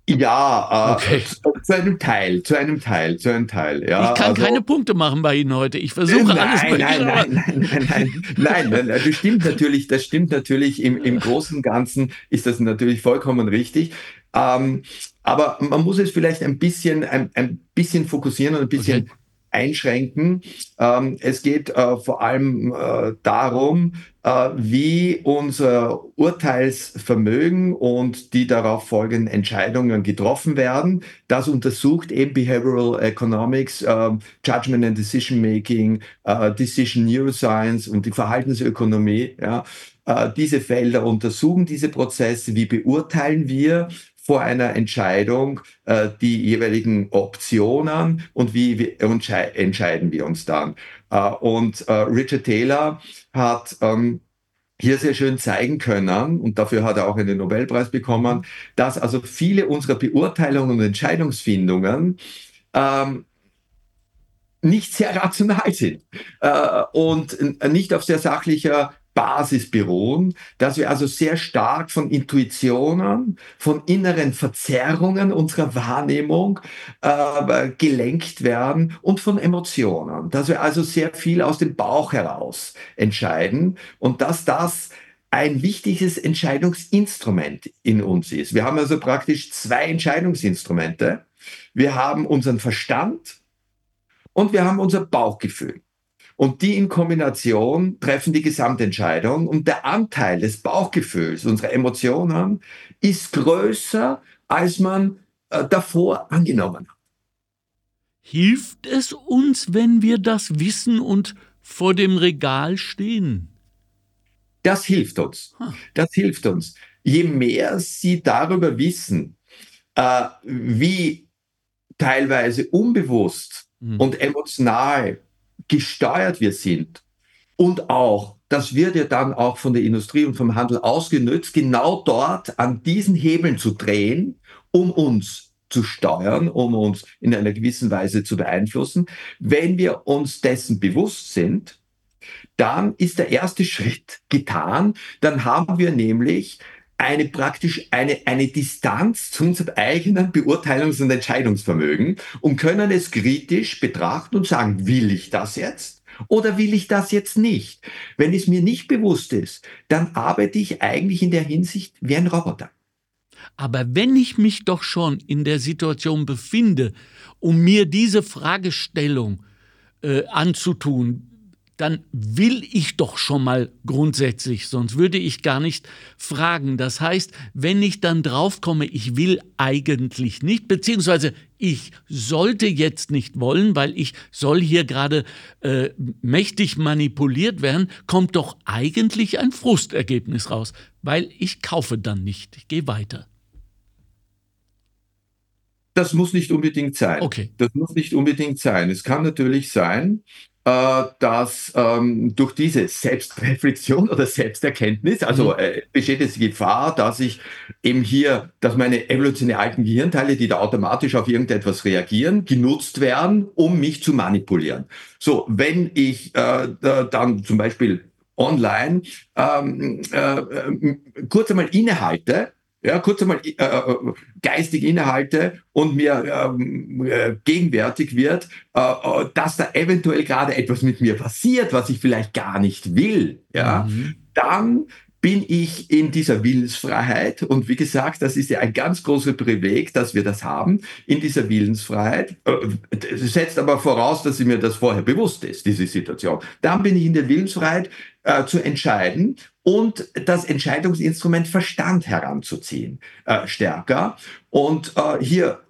Ja, äh, okay. zu, einem Teil, zu einem Teil, zu einem Teil. Ja, ich kann also, keine Punkte machen bei Ihnen heute. Ich versuche nein, alles bei nein, nein, nein, nein, nein, nein, nein, das stimmt natürlich, das stimmt natürlich. Im, im Großen und Ganzen ist das natürlich vollkommen richtig. Ähm, aber man muss es vielleicht ein bisschen, ein, ein bisschen fokussieren und ein bisschen okay einschränken. Ähm, es geht äh, vor allem äh, darum, äh, wie unser Urteilsvermögen und die darauf folgenden Entscheidungen getroffen werden. Das untersucht eben Behavioral Economics, ähm, Judgment and Decision Making, äh, Decision Neuroscience und die Verhaltensökonomie. Ja. Äh, diese Felder untersuchen diese Prozesse. Wie beurteilen wir vor einer Entscheidung äh, die jeweiligen Optionen und wie wir entscheiden wir uns dann. Äh, und äh, Richard Taylor hat ähm, hier sehr schön zeigen können, und dafür hat er auch einen Nobelpreis bekommen, dass also viele unserer Beurteilungen und Entscheidungsfindungen ähm, nicht sehr rational sind äh, und nicht auf sehr sachlicher Basis beruhen, dass wir also sehr stark von Intuitionen, von inneren Verzerrungen unserer Wahrnehmung äh, gelenkt werden und von Emotionen. Dass wir also sehr viel aus dem Bauch heraus entscheiden und dass das ein wichtiges Entscheidungsinstrument in uns ist. Wir haben also praktisch zwei Entscheidungsinstrumente. Wir haben unseren Verstand und wir haben unser Bauchgefühl. Und die in Kombination treffen die Gesamtentscheidung. Und der Anteil des Bauchgefühls, unserer Emotionen, ist größer, als man äh, davor angenommen hat. Hilft es uns, wenn wir das wissen und vor dem Regal stehen? Das hilft uns. Das hilft uns. Je mehr Sie darüber wissen, äh, wie teilweise unbewusst mhm. und emotional gesteuert wir sind. Und auch, das wird ja dann auch von der Industrie und vom Handel ausgenützt, genau dort an diesen Hebeln zu drehen, um uns zu steuern, um uns in einer gewissen Weise zu beeinflussen. Wenn wir uns dessen bewusst sind, dann ist der erste Schritt getan. Dann haben wir nämlich eine praktisch eine, eine Distanz zu unserem eigenen Beurteilungs- und Entscheidungsvermögen und können es kritisch betrachten und sagen, will ich das jetzt? Oder will ich das jetzt nicht? Wenn es mir nicht bewusst ist, dann arbeite ich eigentlich in der Hinsicht wie ein Roboter. Aber wenn ich mich doch schon in der Situation befinde, um mir diese Fragestellung äh, anzutun, dann will ich doch schon mal grundsätzlich, sonst würde ich gar nicht fragen. Das heißt, wenn ich dann draufkomme, ich will eigentlich nicht, beziehungsweise ich sollte jetzt nicht wollen, weil ich soll hier gerade äh, mächtig manipuliert werden, kommt doch eigentlich ein Frustergebnis raus, weil ich kaufe dann nicht, ich gehe weiter. Das muss nicht unbedingt sein. Okay. Das muss nicht unbedingt sein. Es kann natürlich sein, dass ähm, durch diese Selbstreflexion oder Selbsterkenntnis, also mhm. äh, besteht jetzt die Gefahr, dass ich eben hier, dass meine evolutionär alten Gehirnteile, die da automatisch auf irgendetwas reagieren, genutzt werden, um mich zu manipulieren. So, wenn ich äh, dann zum Beispiel online ähm, äh, äh kurz einmal innehalte ja, kurz einmal äh, äh, geistige Inhalte und mir ähm, äh, gegenwärtig wird, äh, äh, dass da eventuell gerade etwas mit mir passiert, was ich vielleicht gar nicht will, ja, mhm. dann bin ich in dieser Willensfreiheit. Und wie gesagt, das ist ja ein ganz großes Privileg, dass wir das haben, in dieser Willensfreiheit. Äh, setzt aber voraus, dass mir das vorher bewusst ist, diese Situation. Dann bin ich in der Willensfreiheit äh, zu entscheiden und das Entscheidungsinstrument Verstand heranzuziehen, äh, stärker. Und äh, hier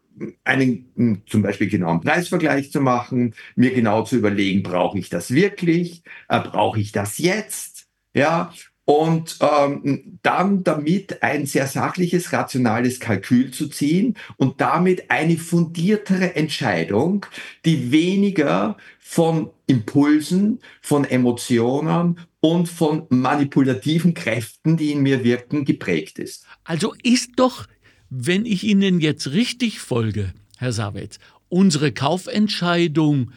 einen hm, zum Beispiel genauen Preisvergleich zu machen, mir genau zu überlegen, brauche ich das wirklich, äh, brauche ich das jetzt, ja, und ähm, dann damit ein sehr sachliches, rationales Kalkül zu ziehen und damit eine fundiertere Entscheidung, die weniger von Impulsen, von Emotionen und von manipulativen Kräften, die in mir wirken, geprägt ist. Also ist doch, wenn ich Ihnen jetzt richtig folge, Herr Savitz, unsere Kaufentscheidung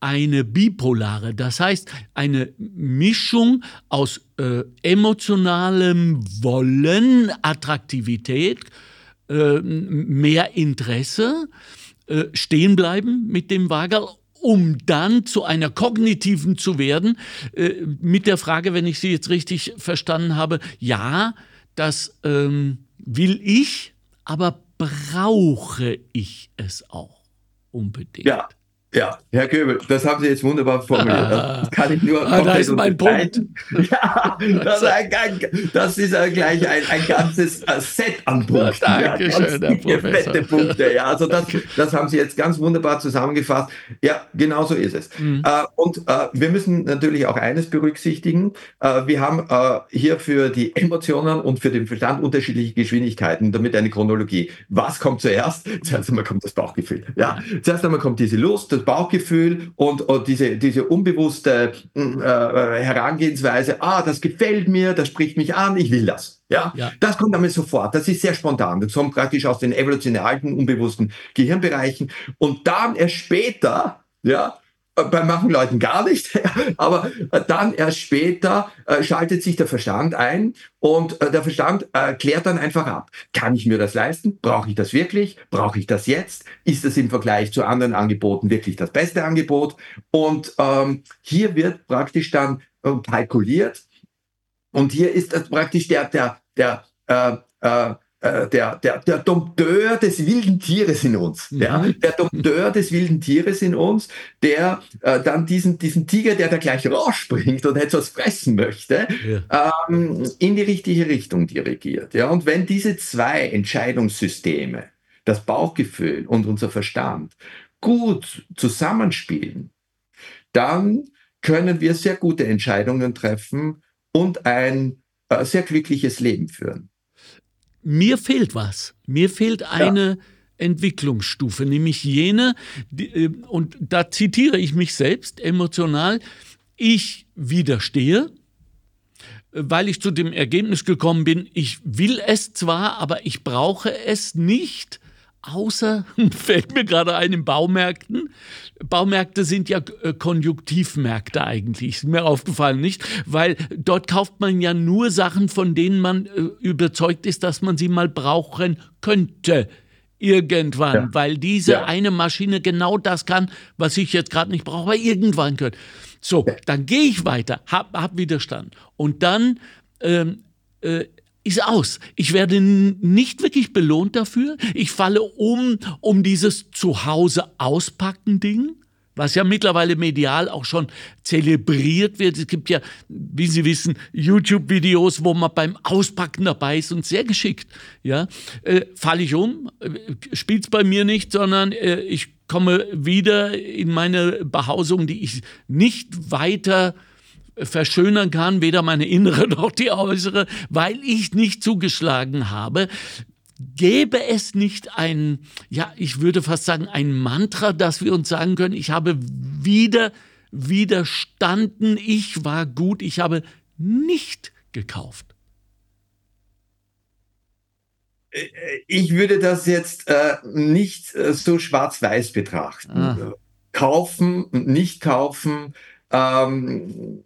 eine bipolare, das heißt eine Mischung aus äh, emotionalem Wollen, Attraktivität, äh, mehr Interesse, äh, stehen bleiben mit dem Wager, um dann zu einer kognitiven zu werden, äh, mit der Frage, wenn ich Sie jetzt richtig verstanden habe, ja, das ähm, will ich, aber brauche ich es auch unbedingt? Ja. Ja, Herr Köbel, das haben Sie jetzt wunderbar formuliert. Das kann ich nur ah, da ist mein Punkt. Ja, das ist, ein, das ist gleich ein, ein ganzes äh, Set an Punkten. Ja, schön, Herr Professor. Fette Punkte. Ja, also das, das haben Sie jetzt ganz wunderbar zusammengefasst. Ja, genau so ist es. Mhm. Äh, und äh, wir müssen natürlich auch eines berücksichtigen. wir haben hier für die Emotionen und für den Verstand unterschiedliche Geschwindigkeiten, damit eine Chronologie. Was kommt zuerst? Zuerst einmal kommt das Bauchgefühl. Ja, zuerst einmal kommt diese Lust, das Bauchgefühl und, und diese, diese unbewusste äh, Herangehensweise, ah, das gefällt mir, das spricht mich an, ich will das. Ja, ja. das kommt damit sofort. Das ist sehr spontan. Das kommt praktisch aus den evolutionär alten, unbewussten Gehirnbereichen. Und dann erst später, ja, äh, bei manchen Leuten gar nicht, aber äh, dann erst später äh, schaltet sich der Verstand ein und äh, der Verstand äh, klärt dann einfach ab. Kann ich mir das leisten? Brauche ich das wirklich? Brauche ich das jetzt? Ist das im Vergleich zu anderen Angeboten wirklich das beste Angebot? Und ähm, hier wird praktisch dann äh, kalkuliert und hier ist praktisch der, der, der, äh, äh, äh, der, der, der Dompteur des wilden Tieres in uns. Mhm. Ja? Der Dompteur des wilden Tieres in uns, der äh, dann diesen, diesen Tiger, der da gleich rausspringt und etwas fressen möchte, ja. ähm, in die richtige Richtung dirigiert. Ja? Und wenn diese zwei Entscheidungssysteme, das Bauchgefühl und unser Verstand, gut zusammenspielen, dann können wir sehr gute Entscheidungen treffen und ein äh, sehr glückliches Leben führen mir fehlt was. Mir fehlt eine ja. Entwicklungsstufe, nämlich jene, die, äh, und da zitiere ich mich selbst emotional, ich widerstehe, weil ich zu dem Ergebnis gekommen bin, ich will es zwar, aber ich brauche es nicht außer, fällt mir gerade ein, in Baumärkten. Baumärkte sind ja äh, Konjunktivmärkte eigentlich, ist mir aufgefallen, nicht? Weil dort kauft man ja nur Sachen, von denen man äh, überzeugt ist, dass man sie mal brauchen könnte. Irgendwann, ja. weil diese ja. eine Maschine genau das kann, was ich jetzt gerade nicht brauche, aber irgendwann könnte. So, dann gehe ich weiter, hab, hab Widerstand. Und dann ähm, äh, ist aus. Ich werde nicht wirklich belohnt dafür. Ich falle um, um dieses Zuhause auspacken Ding, was ja mittlerweile medial auch schon zelebriert wird. Es gibt ja, wie Sie wissen, YouTube-Videos, wo man beim Auspacken dabei ist und sehr geschickt. Ja, äh, falle ich um, äh, spielt es bei mir nicht, sondern äh, ich komme wieder in meine Behausung, die ich nicht weiter verschönern kann, weder meine innere noch die äußere, weil ich nicht zugeschlagen habe. Gäbe es nicht ein, ja, ich würde fast sagen, ein Mantra, dass wir uns sagen können, ich habe wieder widerstanden, ich war gut, ich habe nicht gekauft? Ich würde das jetzt äh, nicht äh, so schwarz-weiß betrachten. Ah. Kaufen und nicht kaufen. Ähm,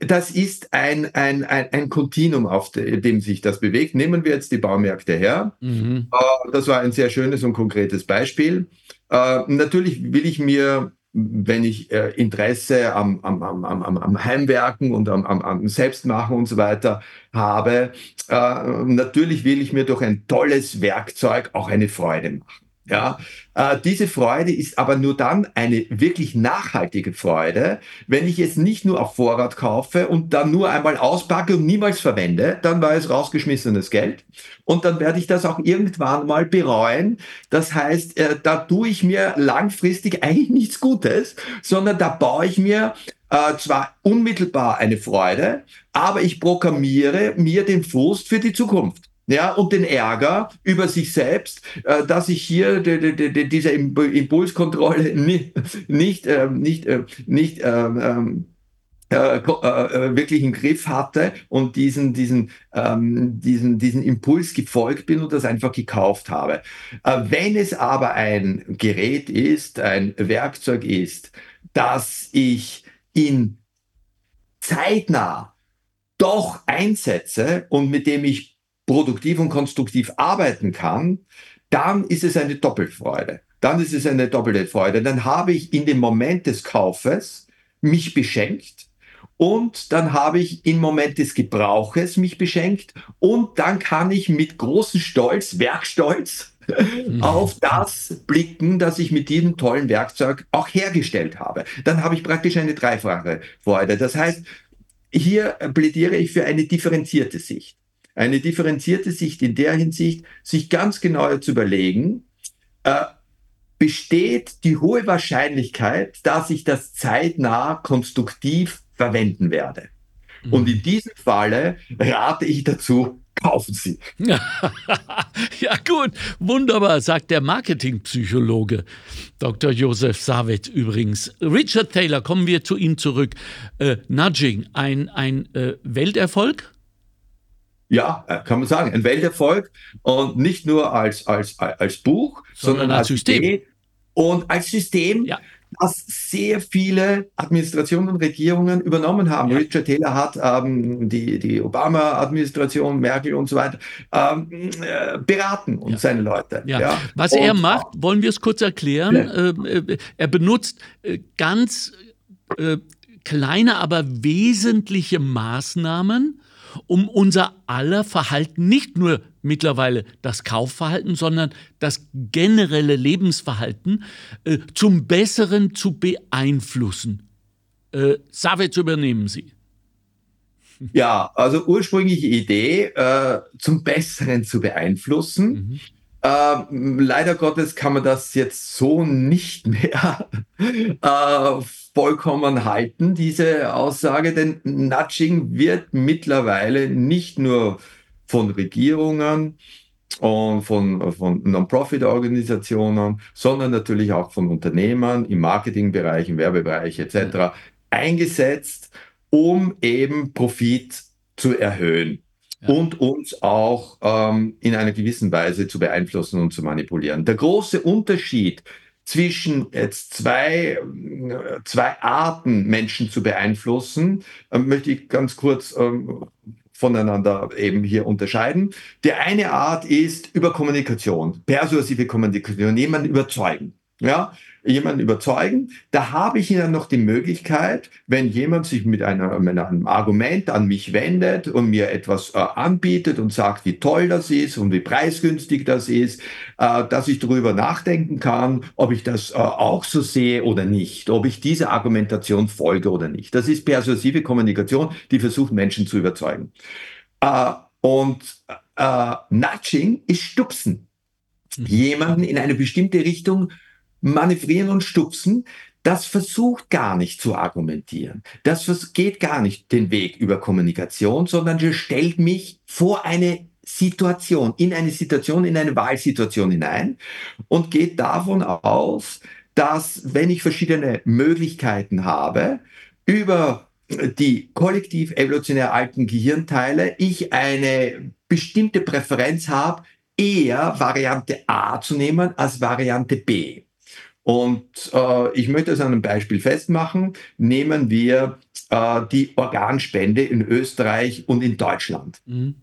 das ist ein, ein, ein, ein Kontinuum, auf dem sich das bewegt. Nehmen wir jetzt die Baumärkte her. Mhm. Äh, das war ein sehr schönes und konkretes Beispiel. Äh, natürlich will ich mir, wenn ich äh, Interesse am, am, am, am, am Heimwerken und am, am, am Selbstmachen und so weiter habe, natürlich will ich mir durch ein tolles Werkzeug auch eine Freude machen. Ja, äh, diese Freude ist aber nur dann eine wirklich nachhaltige Freude, wenn ich es nicht nur auf Vorrat kaufe und dann nur einmal auspacke und niemals verwende, dann war es rausgeschmissenes Geld und dann werde ich das auch irgendwann mal bereuen. Das heißt, äh, da tue ich mir langfristig eigentlich nichts Gutes, sondern da baue ich mir äh, zwar unmittelbar eine Freude, aber ich programmiere mir den Frust für die Zukunft ja, und den Ärger über sich selbst, äh, dass ich hier de, de, de, diese Impulskontrolle nicht, nicht, äh, nicht, äh, nicht ähm, ähm äh, äh, wirklich im Griff hatte und diesen, diesen, ähm, diesen, diesen Impuls gefolgt bin und das einfach gekauft habe. Äh, wenn es aber ein Gerät ist, ein Werkzeug ist, das ich in zeitnah doch einsetze und mit dem ich produktiv und konstruktiv arbeiten kann, dann ist es eine Doppelfreude. Dann ist es eine doppelte Freude. Dann habe ich in dem Moment des Kaufes mich beschenkt und dann habe ich im Moment des Gebrauches mich beschenkt und dann kann ich mit großem Stolz, Werkstolz, mhm. auf das blicken, das ich mit diesem tollen Werkzeug auch hergestellt habe. Dann habe ich praktisch eine dreifache Freude. Das heißt, hier plädiere ich für eine differenzierte Sicht eine differenzierte Sicht in der Hinsicht, sich ganz genau zu überlegen, äh, besteht die hohe Wahrscheinlichkeit, dass ich das zeitnah konstruktiv verwenden werde. Mhm. Und in diesem Falle rate ich dazu, kaufen Sie. ja gut, wunderbar, sagt der Marketingpsychologe Dr. Josef Savet übrigens. Richard Taylor, kommen wir zu ihm zurück. Äh, Nudging, ein, ein äh, Welterfolg? Ja, äh, kann man sagen, ein Welterfolg und nicht nur als, als, als Buch, sondern, sondern als System. Idee und als System, ja. das sehr viele Administrationen und Regierungen übernommen haben. Ja. Richard Taylor hat ähm, die, die Obama-Administration, Merkel und so weiter ähm, äh, beraten und ja. seine Leute. Was und, er macht, wollen wir es kurz erklären. Äh, äh, er benutzt äh, ganz kleine, aber wesentliche Maßnahmen, um unser aller Verhalten, nicht nur mittlerweile das Kaufverhalten, sondern das generelle Lebensverhalten äh, zum Besseren zu beeinflussen. Äh, Savitz, übernehmen Sie. Ja, also ursprüngliche Idee, äh, zum Besseren zu beeinflussen. Mhm. Äh, leider Gottes kann man das jetzt so nicht mehr äh, vollkommen halten, diese Aussage, denn Nudging wird mittlerweile nicht nur von Regierungen und von, von Non-Profit-Organisationen, sondern natürlich auch von Unternehmern im Marketingbereich, im Werbebereich etc. eingesetzt, um eben Profit zu erhöhen. Ja. und uns auch ähm, in einer gewissen Weise zu beeinflussen und zu manipulieren. Der große Unterschied zwischen jetzt zwei, zwei Arten, Menschen zu beeinflussen, äh, möchte ich ganz kurz ähm, voneinander eben hier unterscheiden. Der eine Art ist über Kommunikation, persuasive Kommunikation, jemanden überzeugen. Ja, jemanden überzeugen. Da habe ich Ihnen noch die Möglichkeit, wenn jemand sich mit, einer, mit einem Argument an mich wendet und mir etwas äh, anbietet und sagt, wie toll das ist und wie preisgünstig das ist, äh, dass ich darüber nachdenken kann, ob ich das äh, auch so sehe oder nicht, ob ich dieser Argumentation folge oder nicht. Das ist persuasive Kommunikation, die versucht, Menschen zu überzeugen. Äh, und äh, Nudging ist Stupsen. Mhm. Jemanden in eine bestimmte Richtung manövrieren und stupsen, das versucht gar nicht zu argumentieren. Das geht gar nicht den Weg über Kommunikation, sondern das stellt mich vor eine Situation, in eine Situation, in eine Wahlsituation hinein und geht davon aus, dass wenn ich verschiedene Möglichkeiten habe, über die kollektiv evolutionär alten Gehirnteile, ich eine bestimmte Präferenz habe, eher Variante A zu nehmen als Variante B. Und äh, ich möchte es an einem Beispiel festmachen. Nehmen wir äh, die Organspende in Österreich und in Deutschland. Mhm.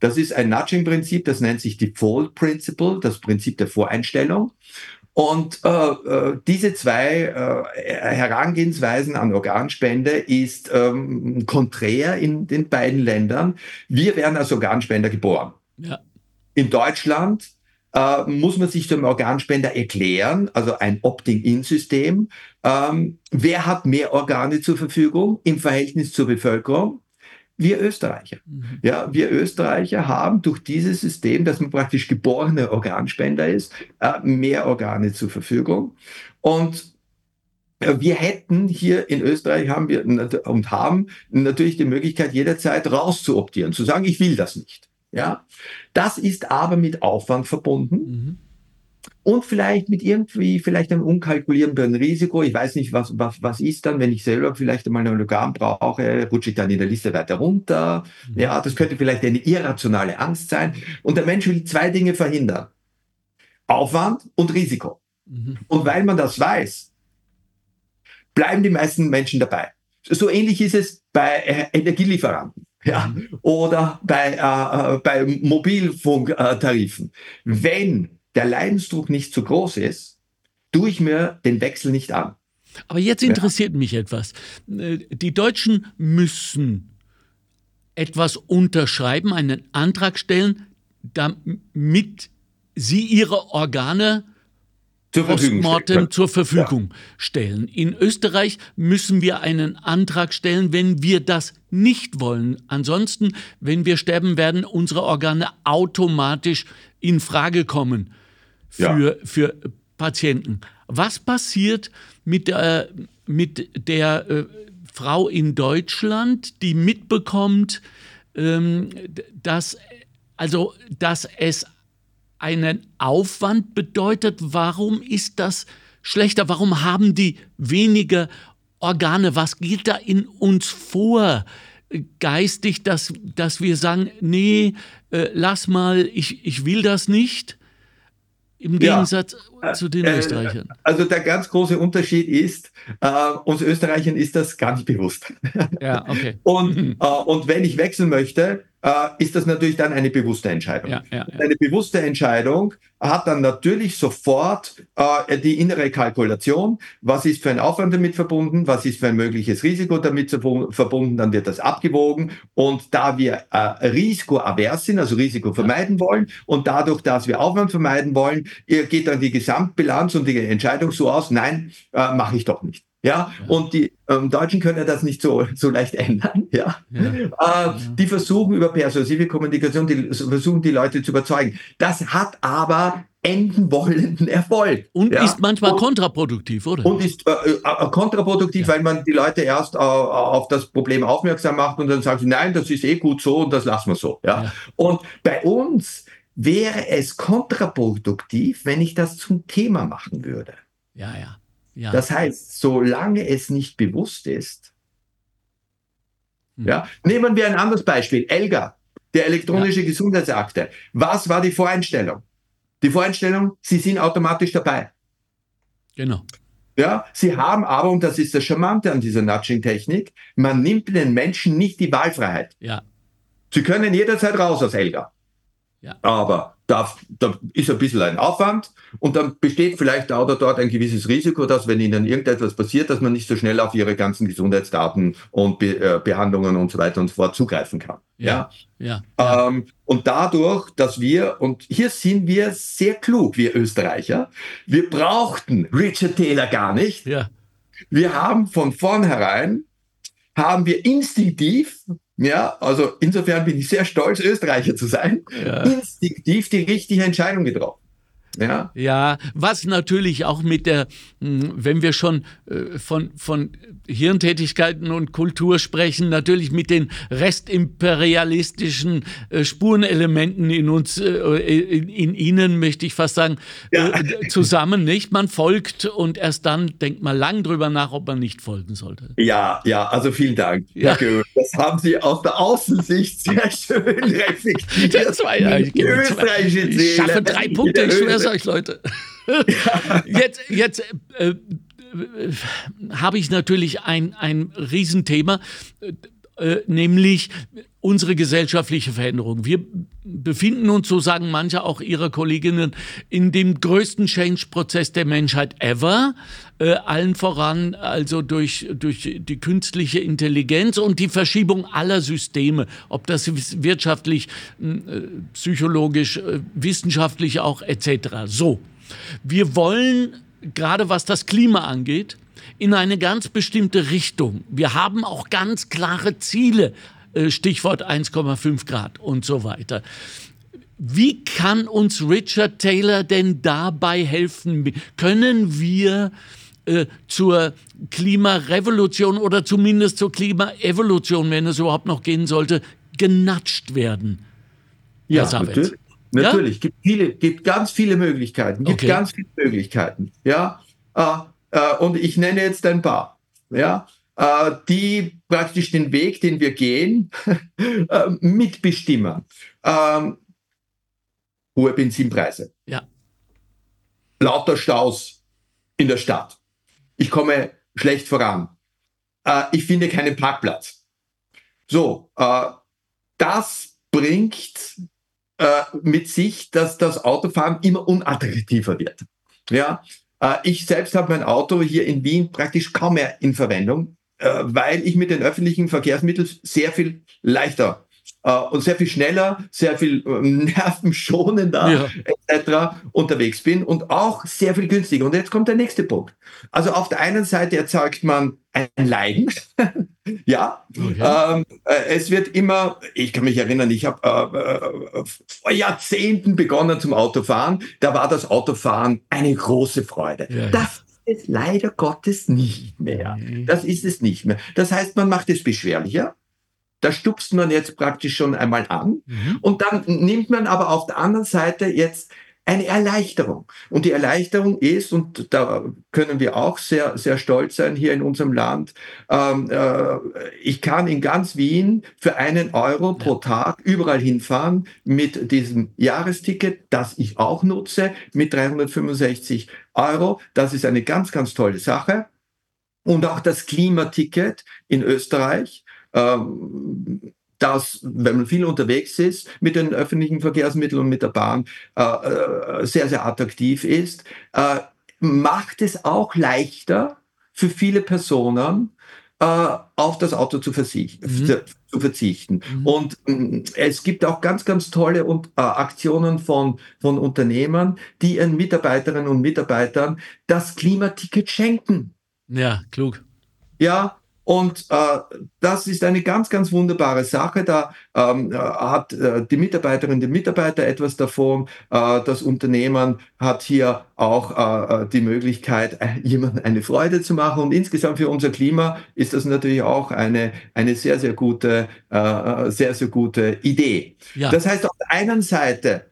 Das ist ein Nudging-Prinzip, das nennt sich Default Principle, das Prinzip der Voreinstellung. Und äh, äh, diese zwei äh, Herangehensweisen an Organspende ist ähm, konträr in den beiden Ländern. Wir werden als Organspender geboren. Ja. In Deutschland äh, muss man sich zum Organspender erklären, also ein Opting-in-System. Ähm, wer hat mehr Organe zur Verfügung im Verhältnis zur Bevölkerung? Wir Österreicher. Mhm. Ja, wir Österreicher haben durch dieses System, dass man praktisch geborener Organspender ist, äh, mehr Organe zur Verfügung. Und äh, wir hätten hier in Österreich haben wir und haben natürlich die Möglichkeit, jederzeit rauszuoptieren, zu sagen, ich will das nicht. Ja, das ist aber mit Aufwand verbunden. Mhm. Und vielleicht mit irgendwie, vielleicht einem unkalkulierbaren Risiko. Ich weiß nicht, was, was, was ist dann, wenn ich selber vielleicht einmal ein Organ brauche, rutsche ich dann in der Liste weiter runter. Mhm. Ja, das könnte vielleicht eine irrationale Angst sein. Und der Mensch will zwei Dinge verhindern. Aufwand und Risiko. Mhm. Und weil man das weiß, bleiben die meisten Menschen dabei. So ähnlich ist es bei äh, Energielieferanten ja, oder bei, äh, äh, bei Mobilfunktarifen. Wenn der Leidensdruck nicht zu groß ist, tue ich mir den Wechsel nicht an. Aber jetzt interessiert ja. mich etwas. Äh, die Deutschen müssen etwas unterschreiben, einen Antrag damit sie ihre Organe zur Verfügung Postmortem zur Verfügung ja. stellen. In Österreich müssen wir einen Antrag stellen, wenn wir das nicht wollen. Ansonsten, wenn wir sterben, werden unsere Organe automatisch in Frage kommen für, ja. für Patienten. Was passiert mit der, mit der äh, Frau in Deutschland, die mitbekommt, ähm, dass, also, dass es einen Aufwand bedeutet. Warum ist das schlechter? Warum haben die weniger Organe? Was geht da in uns vor? Geistig, dass, dass wir sagen, nee, äh, lass mal, ich, ich will das nicht. Im Gegensatz, zu den äh, Österreichern? Also der ganz große Unterschied ist, äh, uns Österreichern ist das gar nicht bewusst. Ja, okay. und, äh, und wenn ich wechseln möchte, äh, ist das natürlich dann eine bewusste Entscheidung. Ja, ja, ja. Eine bewusste Entscheidung hat dann natürlich sofort äh, die innere Kalkulation. Was ist für ein Aufwand damit verbunden? Was ist für ein mögliches Risiko damit verbunden? Dann wird das abgewogen. Und da wir äh, risikoavers sind, also Risiko vermeiden wollen und dadurch, dass wir Aufwand vermeiden wollen, geht dann die Gesamtbilanz und die Entscheidung so aus, nein, äh, mache ich doch nicht. Ja, ja. und die ähm, Deutschen können das nicht so, so leicht ändern. Ja, ja. Äh, die versuchen über persuasive Kommunikation, die versuchen die Leute zu überzeugen. Das hat aber enden wollenden Erfolg. Und ja? ist manchmal und, kontraproduktiv, oder? Und ist äh, äh, kontraproduktiv, ja. weil man die Leute erst äh, auf das Problem aufmerksam macht und dann sagt, nein, das ist eh gut so und das lassen wir so. Ja? ja. Und bei uns wäre es kontraproduktiv, wenn ich das zum Thema machen würde. Ja, ja. Ja. Das heißt, solange es nicht bewusst ist, hm. ja, nehmen wir ein anderes Beispiel. Elga, der elektronische ja. Gesundheitsakte. Was war die Voreinstellung? Die Voreinstellung, Sie sind automatisch dabei. Genau. Ja, Sie haben aber, und das ist das Charmante an dieser Nudging-Technik, man nimmt den Menschen nicht die Wahlfreiheit. Ja. Sie können jederzeit raus aus Elga. Ja. Aber da, da ist ein bisschen ein Aufwand und dann besteht vielleicht da oder dort ein gewisses Risiko, dass wenn ihnen irgendetwas passiert, dass man nicht so schnell auf ihre ganzen Gesundheitsdaten und Be äh, Behandlungen und so weiter und so fort zugreifen kann. Ja. ja, ja. Ähm, und dadurch, dass wir, und hier sind wir sehr klug, wir Österreicher, wir brauchten Richard Taylor gar nicht. Ja. Wir haben von vornherein, haben wir instinktiv ja, also insofern bin ich sehr stolz, Österreicher zu sein. Ja. Instinktiv die richtige Entscheidung getroffen. Ja. ja, was natürlich auch mit der, hm, wenn wir schon äh, von, von Hirntätigkeiten und Kultur sprechen, natürlich mit den restimperialistischen äh, Spurenelementen in uns, äh, in, in, ihnen, möchte ich fast sagen, ja. zusammen, nicht? Man folgt und erst dann denkt man lang drüber nach, ob man nicht folgen sollte. Ja, ja, also vielen Dank. Ja. Das haben Sie aus der Außensicht sehr schön reflektiert. Zwei, ich, ich schaffe drei Punkte, ich schwöre euch, Leute. Jetzt, jetzt äh, äh, habe ich natürlich ein, ein Riesenthema, äh, nämlich unsere gesellschaftliche Veränderung. Wir befinden uns, so sagen manche auch ihrer Kolleginnen, in dem größten Change-Prozess der Menschheit ever. Äh, allen voran also durch, durch die künstliche Intelligenz und die Verschiebung aller Systeme, ob das wirtschaftlich, äh, psychologisch, äh, wissenschaftlich auch etc. So, wir wollen, gerade was das Klima angeht, in eine ganz bestimmte Richtung. Wir haben auch ganz klare Ziele, Stichwort 1,5 Grad und so weiter. Wie kann uns Richard Taylor denn dabei helfen? Können wir äh, zur Klimarevolution oder zumindest zur Klimaevolution, wenn es überhaupt noch gehen sollte, genatscht werden. Ja, natürlich. Natürlich, ja? gibt viele, gibt ganz viele Möglichkeiten, gibt okay. ganz viele Möglichkeiten. Ja, äh, äh, und ich nenne jetzt ein paar. Ja, äh, die praktisch den Weg, den wir gehen, äh, mitbestimmen. Ähm, hohe Benzinpreise. Ja. Lauter Staus in der Stadt ich komme schlecht voran, äh, ich finde keinen Parkplatz. So, äh, das bringt äh, mit sich, dass das Autofahren immer unattraktiver wird. Ja, äh, ich selbst habe mein Auto hier in Wien praktisch kaum mehr in Verwendung, äh, weil ich mit den öffentlichen Verkehrsmitteln sehr viel leichter äh, und sehr viel schneller, sehr viel äh, nervenschonender ja. etc. unterwegs bin und auch sehr viel günstiger. Und jetzt kommt der nächste Punkt. Also auf der einen Seite erzeugt man ein Leiden. ja, okay. ähm, äh, es wird immer, ich kann mich erinnern, ich habe äh, äh, vor Jahrzehnten begonnen zum Autofahren. Da war das Autofahren eine große Freude. Ja, das es leider Gottes nicht mehr. Das ist es nicht mehr. Das heißt, man macht es beschwerlicher. Da stupst man jetzt praktisch schon einmal an. Mhm. Und dann nimmt man aber auf der anderen Seite jetzt eine Erleichterung. Und die Erleichterung ist, und da können wir auch sehr, sehr stolz sein hier in unserem Land, ähm, äh, ich kann in ganz Wien für einen Euro pro Tag überall hinfahren mit diesem Jahresticket, das ich auch nutze, mit 365 Euro. Das ist eine ganz, ganz tolle Sache. Und auch das Klimaticket in Österreich. Ähm, das, wenn man viel unterwegs ist, mit den öffentlichen Verkehrsmitteln und mit der Bahn äh, äh, sehr, sehr attraktiv ist, äh, macht es auch leichter für viele Personen, auf das Auto zu, verzichten. Mhm. Zu verzichten. Mhm. Und äh, es gibt auch ganz, ganz tolle und, äh, Aktionen von, von Unternehmern, die ihren Mitarbeiterinnen und Mitarbeitern das Klimaticket schenken. Ja, klug. Ja, und äh, das ist eine ganz, ganz wunderbare Sache. Da ähm, äh, hat äh, die Mitarbeiterinnen, die Mitarbeiter etwas davon. Äh, das Unternehmen hat hier auch äh, äh die Möglichkeit, äh, jemandem eine Freude zu machen. Und insgesamt für unser Klima ist das natürlich auch eine, eine sehr, sehr gute, äh sehr, sehr gute Idee. Ja. Das heißt, auf der einen Seite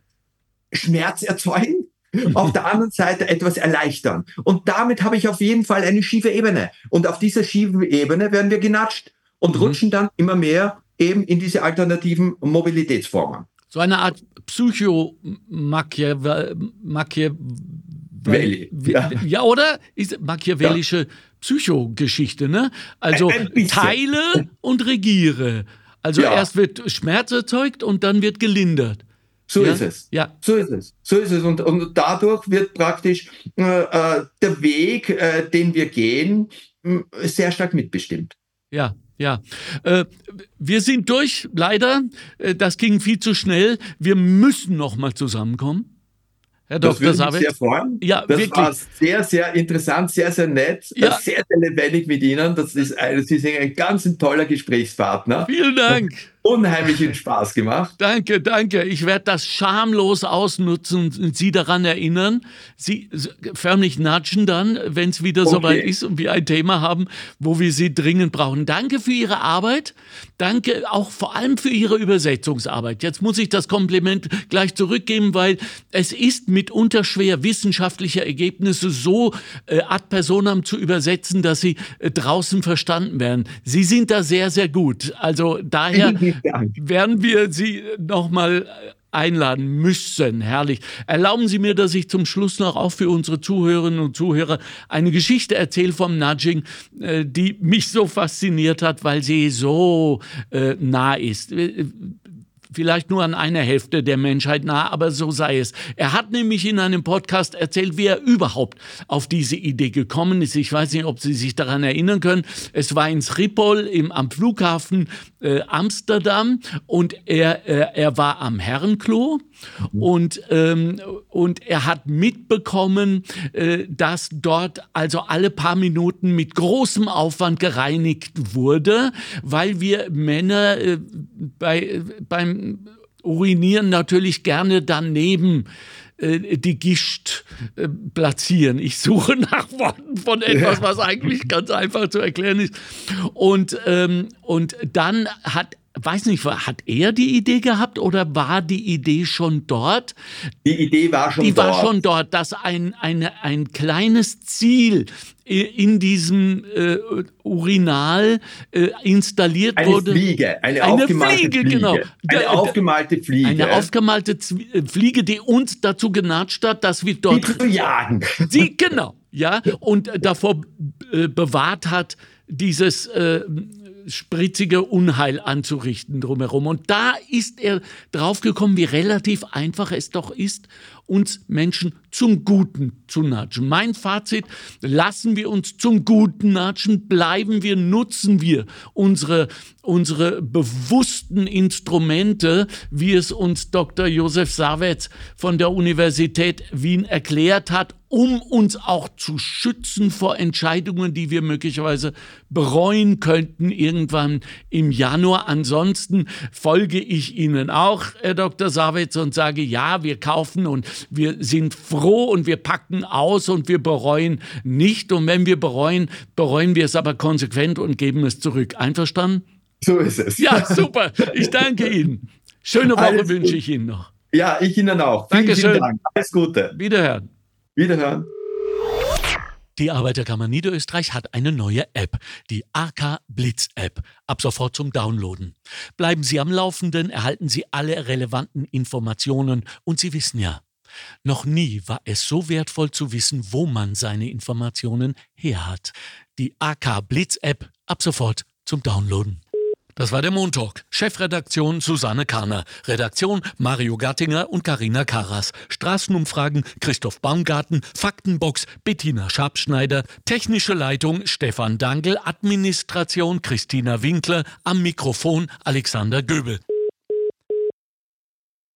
Schmerz erzeugen, auf der anderen Seite etwas erleichtern. Und damit habe ich auf jeden Fall eine schiefe Ebene. Und auf dieser schiefen Ebene werden wir genatscht und mhm. rutschen dann immer mehr eben in diese alternativen Mobilitätsformen. So eine Art Psycho-Machiavelli. Ja. ja, oder? Ist machiavellische ja. Psychogeschichte, ne? Also teile und regiere. Also ja. erst wird Schmerz erzeugt und dann wird gelindert. So ja? ist es. Ja. So ist es. So ist es. Und, und dadurch wird praktisch äh, äh der Weg, äh, den wir gehen, sehr stark mitbestimmt. Ja, ja, äh, wir sind durch, leider. Äh, das ging viel zu schnell. Wir müssen noch mal zusammenkommen. Herr das Dr. Savitz. sehr freuen. Ja, das wirklich. war sehr, sehr interessant, sehr, sehr nett, ja. sehr, sehr lebendig mit Ihnen. Das ist ein, Sie sind ein ganz toller Gesprächspartner. Vielen Dank unheimlichen Spaß gemacht. Danke, danke. Ich werde das schamlos ausnutzen und Sie daran erinnern. Sie förmlich natschen dann, wenn es wieder okay. soweit ist und wir ein Thema haben, wo wir Sie dringend brauchen. Danke für Ihre Arbeit. Danke auch vor allem für Ihre Übersetzungsarbeit. Jetzt muss ich das Kompliment gleich zurückgeben, weil es ist mitunter schwer, wissenschaftliche Ergebnisse so äh, ad personam zu übersetzen, dass sie äh, draußen verstanden werden. Sie sind da sehr, sehr gut. Also daher werden wir Sie nochmal einladen müssen. Herrlich. Erlauben Sie mir, dass ich zum Schluss noch auch für unsere Zuhörerinnen und Zuhörer eine Geschichte erzähle vom Nudging, äh, die mich so fasziniert hat, weil sie so äh, nah ist vielleicht nur an einer Hälfte der Menschheit nah, aber so sei es. Er hat nämlich in einem Podcast erzählt, wie er überhaupt auf diese Idee gekommen ist. Ich weiß nicht, ob Sie sich daran erinnern können. Es war in Schiphol im, am Flughafen äh, Amsterdam und er, äh, er war am Herrenklo mhm. und, ähm, und er hat mitbekommen, äh, dass dort also alle paar Minuten mit großem Aufwand gereinigt wurde, weil wir Männer äh, bei, beim Urinieren natürlich gerne daneben äh, die Gischt äh, platzieren. Ich suche nach Worten von etwas, was eigentlich ganz einfach zu erklären ist. Und, ähm, und dann hat weiß nicht, hat er die Idee gehabt oder war die Idee schon dort? Die Idee war schon die dort. Die war schon dort, dass ein, ein, ein kleines Ziel in diesem äh, Urinal äh, installiert eine wurde. Fliege, eine, eine aufgemalte Fliege, Fliege, genau. Eine aufgemalte Fliege. Eine aufgemalte äh, Fliege, die uns dazu genatscht hat, dass wir dort. Die zu jagen. Sie, genau, ja, und davor äh, bewahrt hat, dieses äh, spritzige Unheil anzurichten drumherum. Und da ist er draufgekommen, wie relativ einfach es doch ist, uns Menschen zum Guten zu natschen. Mein Fazit, lassen wir uns zum Guten natschen, bleiben wir, nutzen wir unsere, unsere bewussten Instrumente, wie es uns Dr. Josef Savets von der Universität Wien erklärt hat, um uns auch zu schützen vor Entscheidungen, die wir möglicherweise bereuen könnten irgendwann im Januar. Ansonsten folge ich Ihnen auch, Herr Dr. Savitz, und sage, ja, wir kaufen und wir sind froh und wir packen aus und wir bereuen nicht. Und wenn wir bereuen, bereuen wir es aber konsequent und geben es zurück. Einverstanden? So ist es. Ja, super. Ich danke Ihnen. Schöne Woche wünsche ich Ihnen noch. Ja, ich Ihnen auch. Vielen, Dankeschön. Vielen Dank. Alles Gute. Wiederhören. Wiederhören. Die Arbeiterkammer Niederösterreich hat eine neue App, die AK Blitz App, ab sofort zum Downloaden. Bleiben Sie am Laufenden, erhalten Sie alle relevanten Informationen und Sie wissen ja, noch nie war es so wertvoll zu wissen, wo man seine Informationen her hat. Die AK Blitz App ab sofort zum Downloaden. Das war der Montalk. Chefredaktion Susanne Karner. Redaktion Mario Gattinger und Karina Karas. Straßenumfragen Christoph Baumgarten. Faktenbox Bettina Schabschneider. Technische Leitung Stefan Dangel. Administration Christina Winkler. Am Mikrofon Alexander Göbel.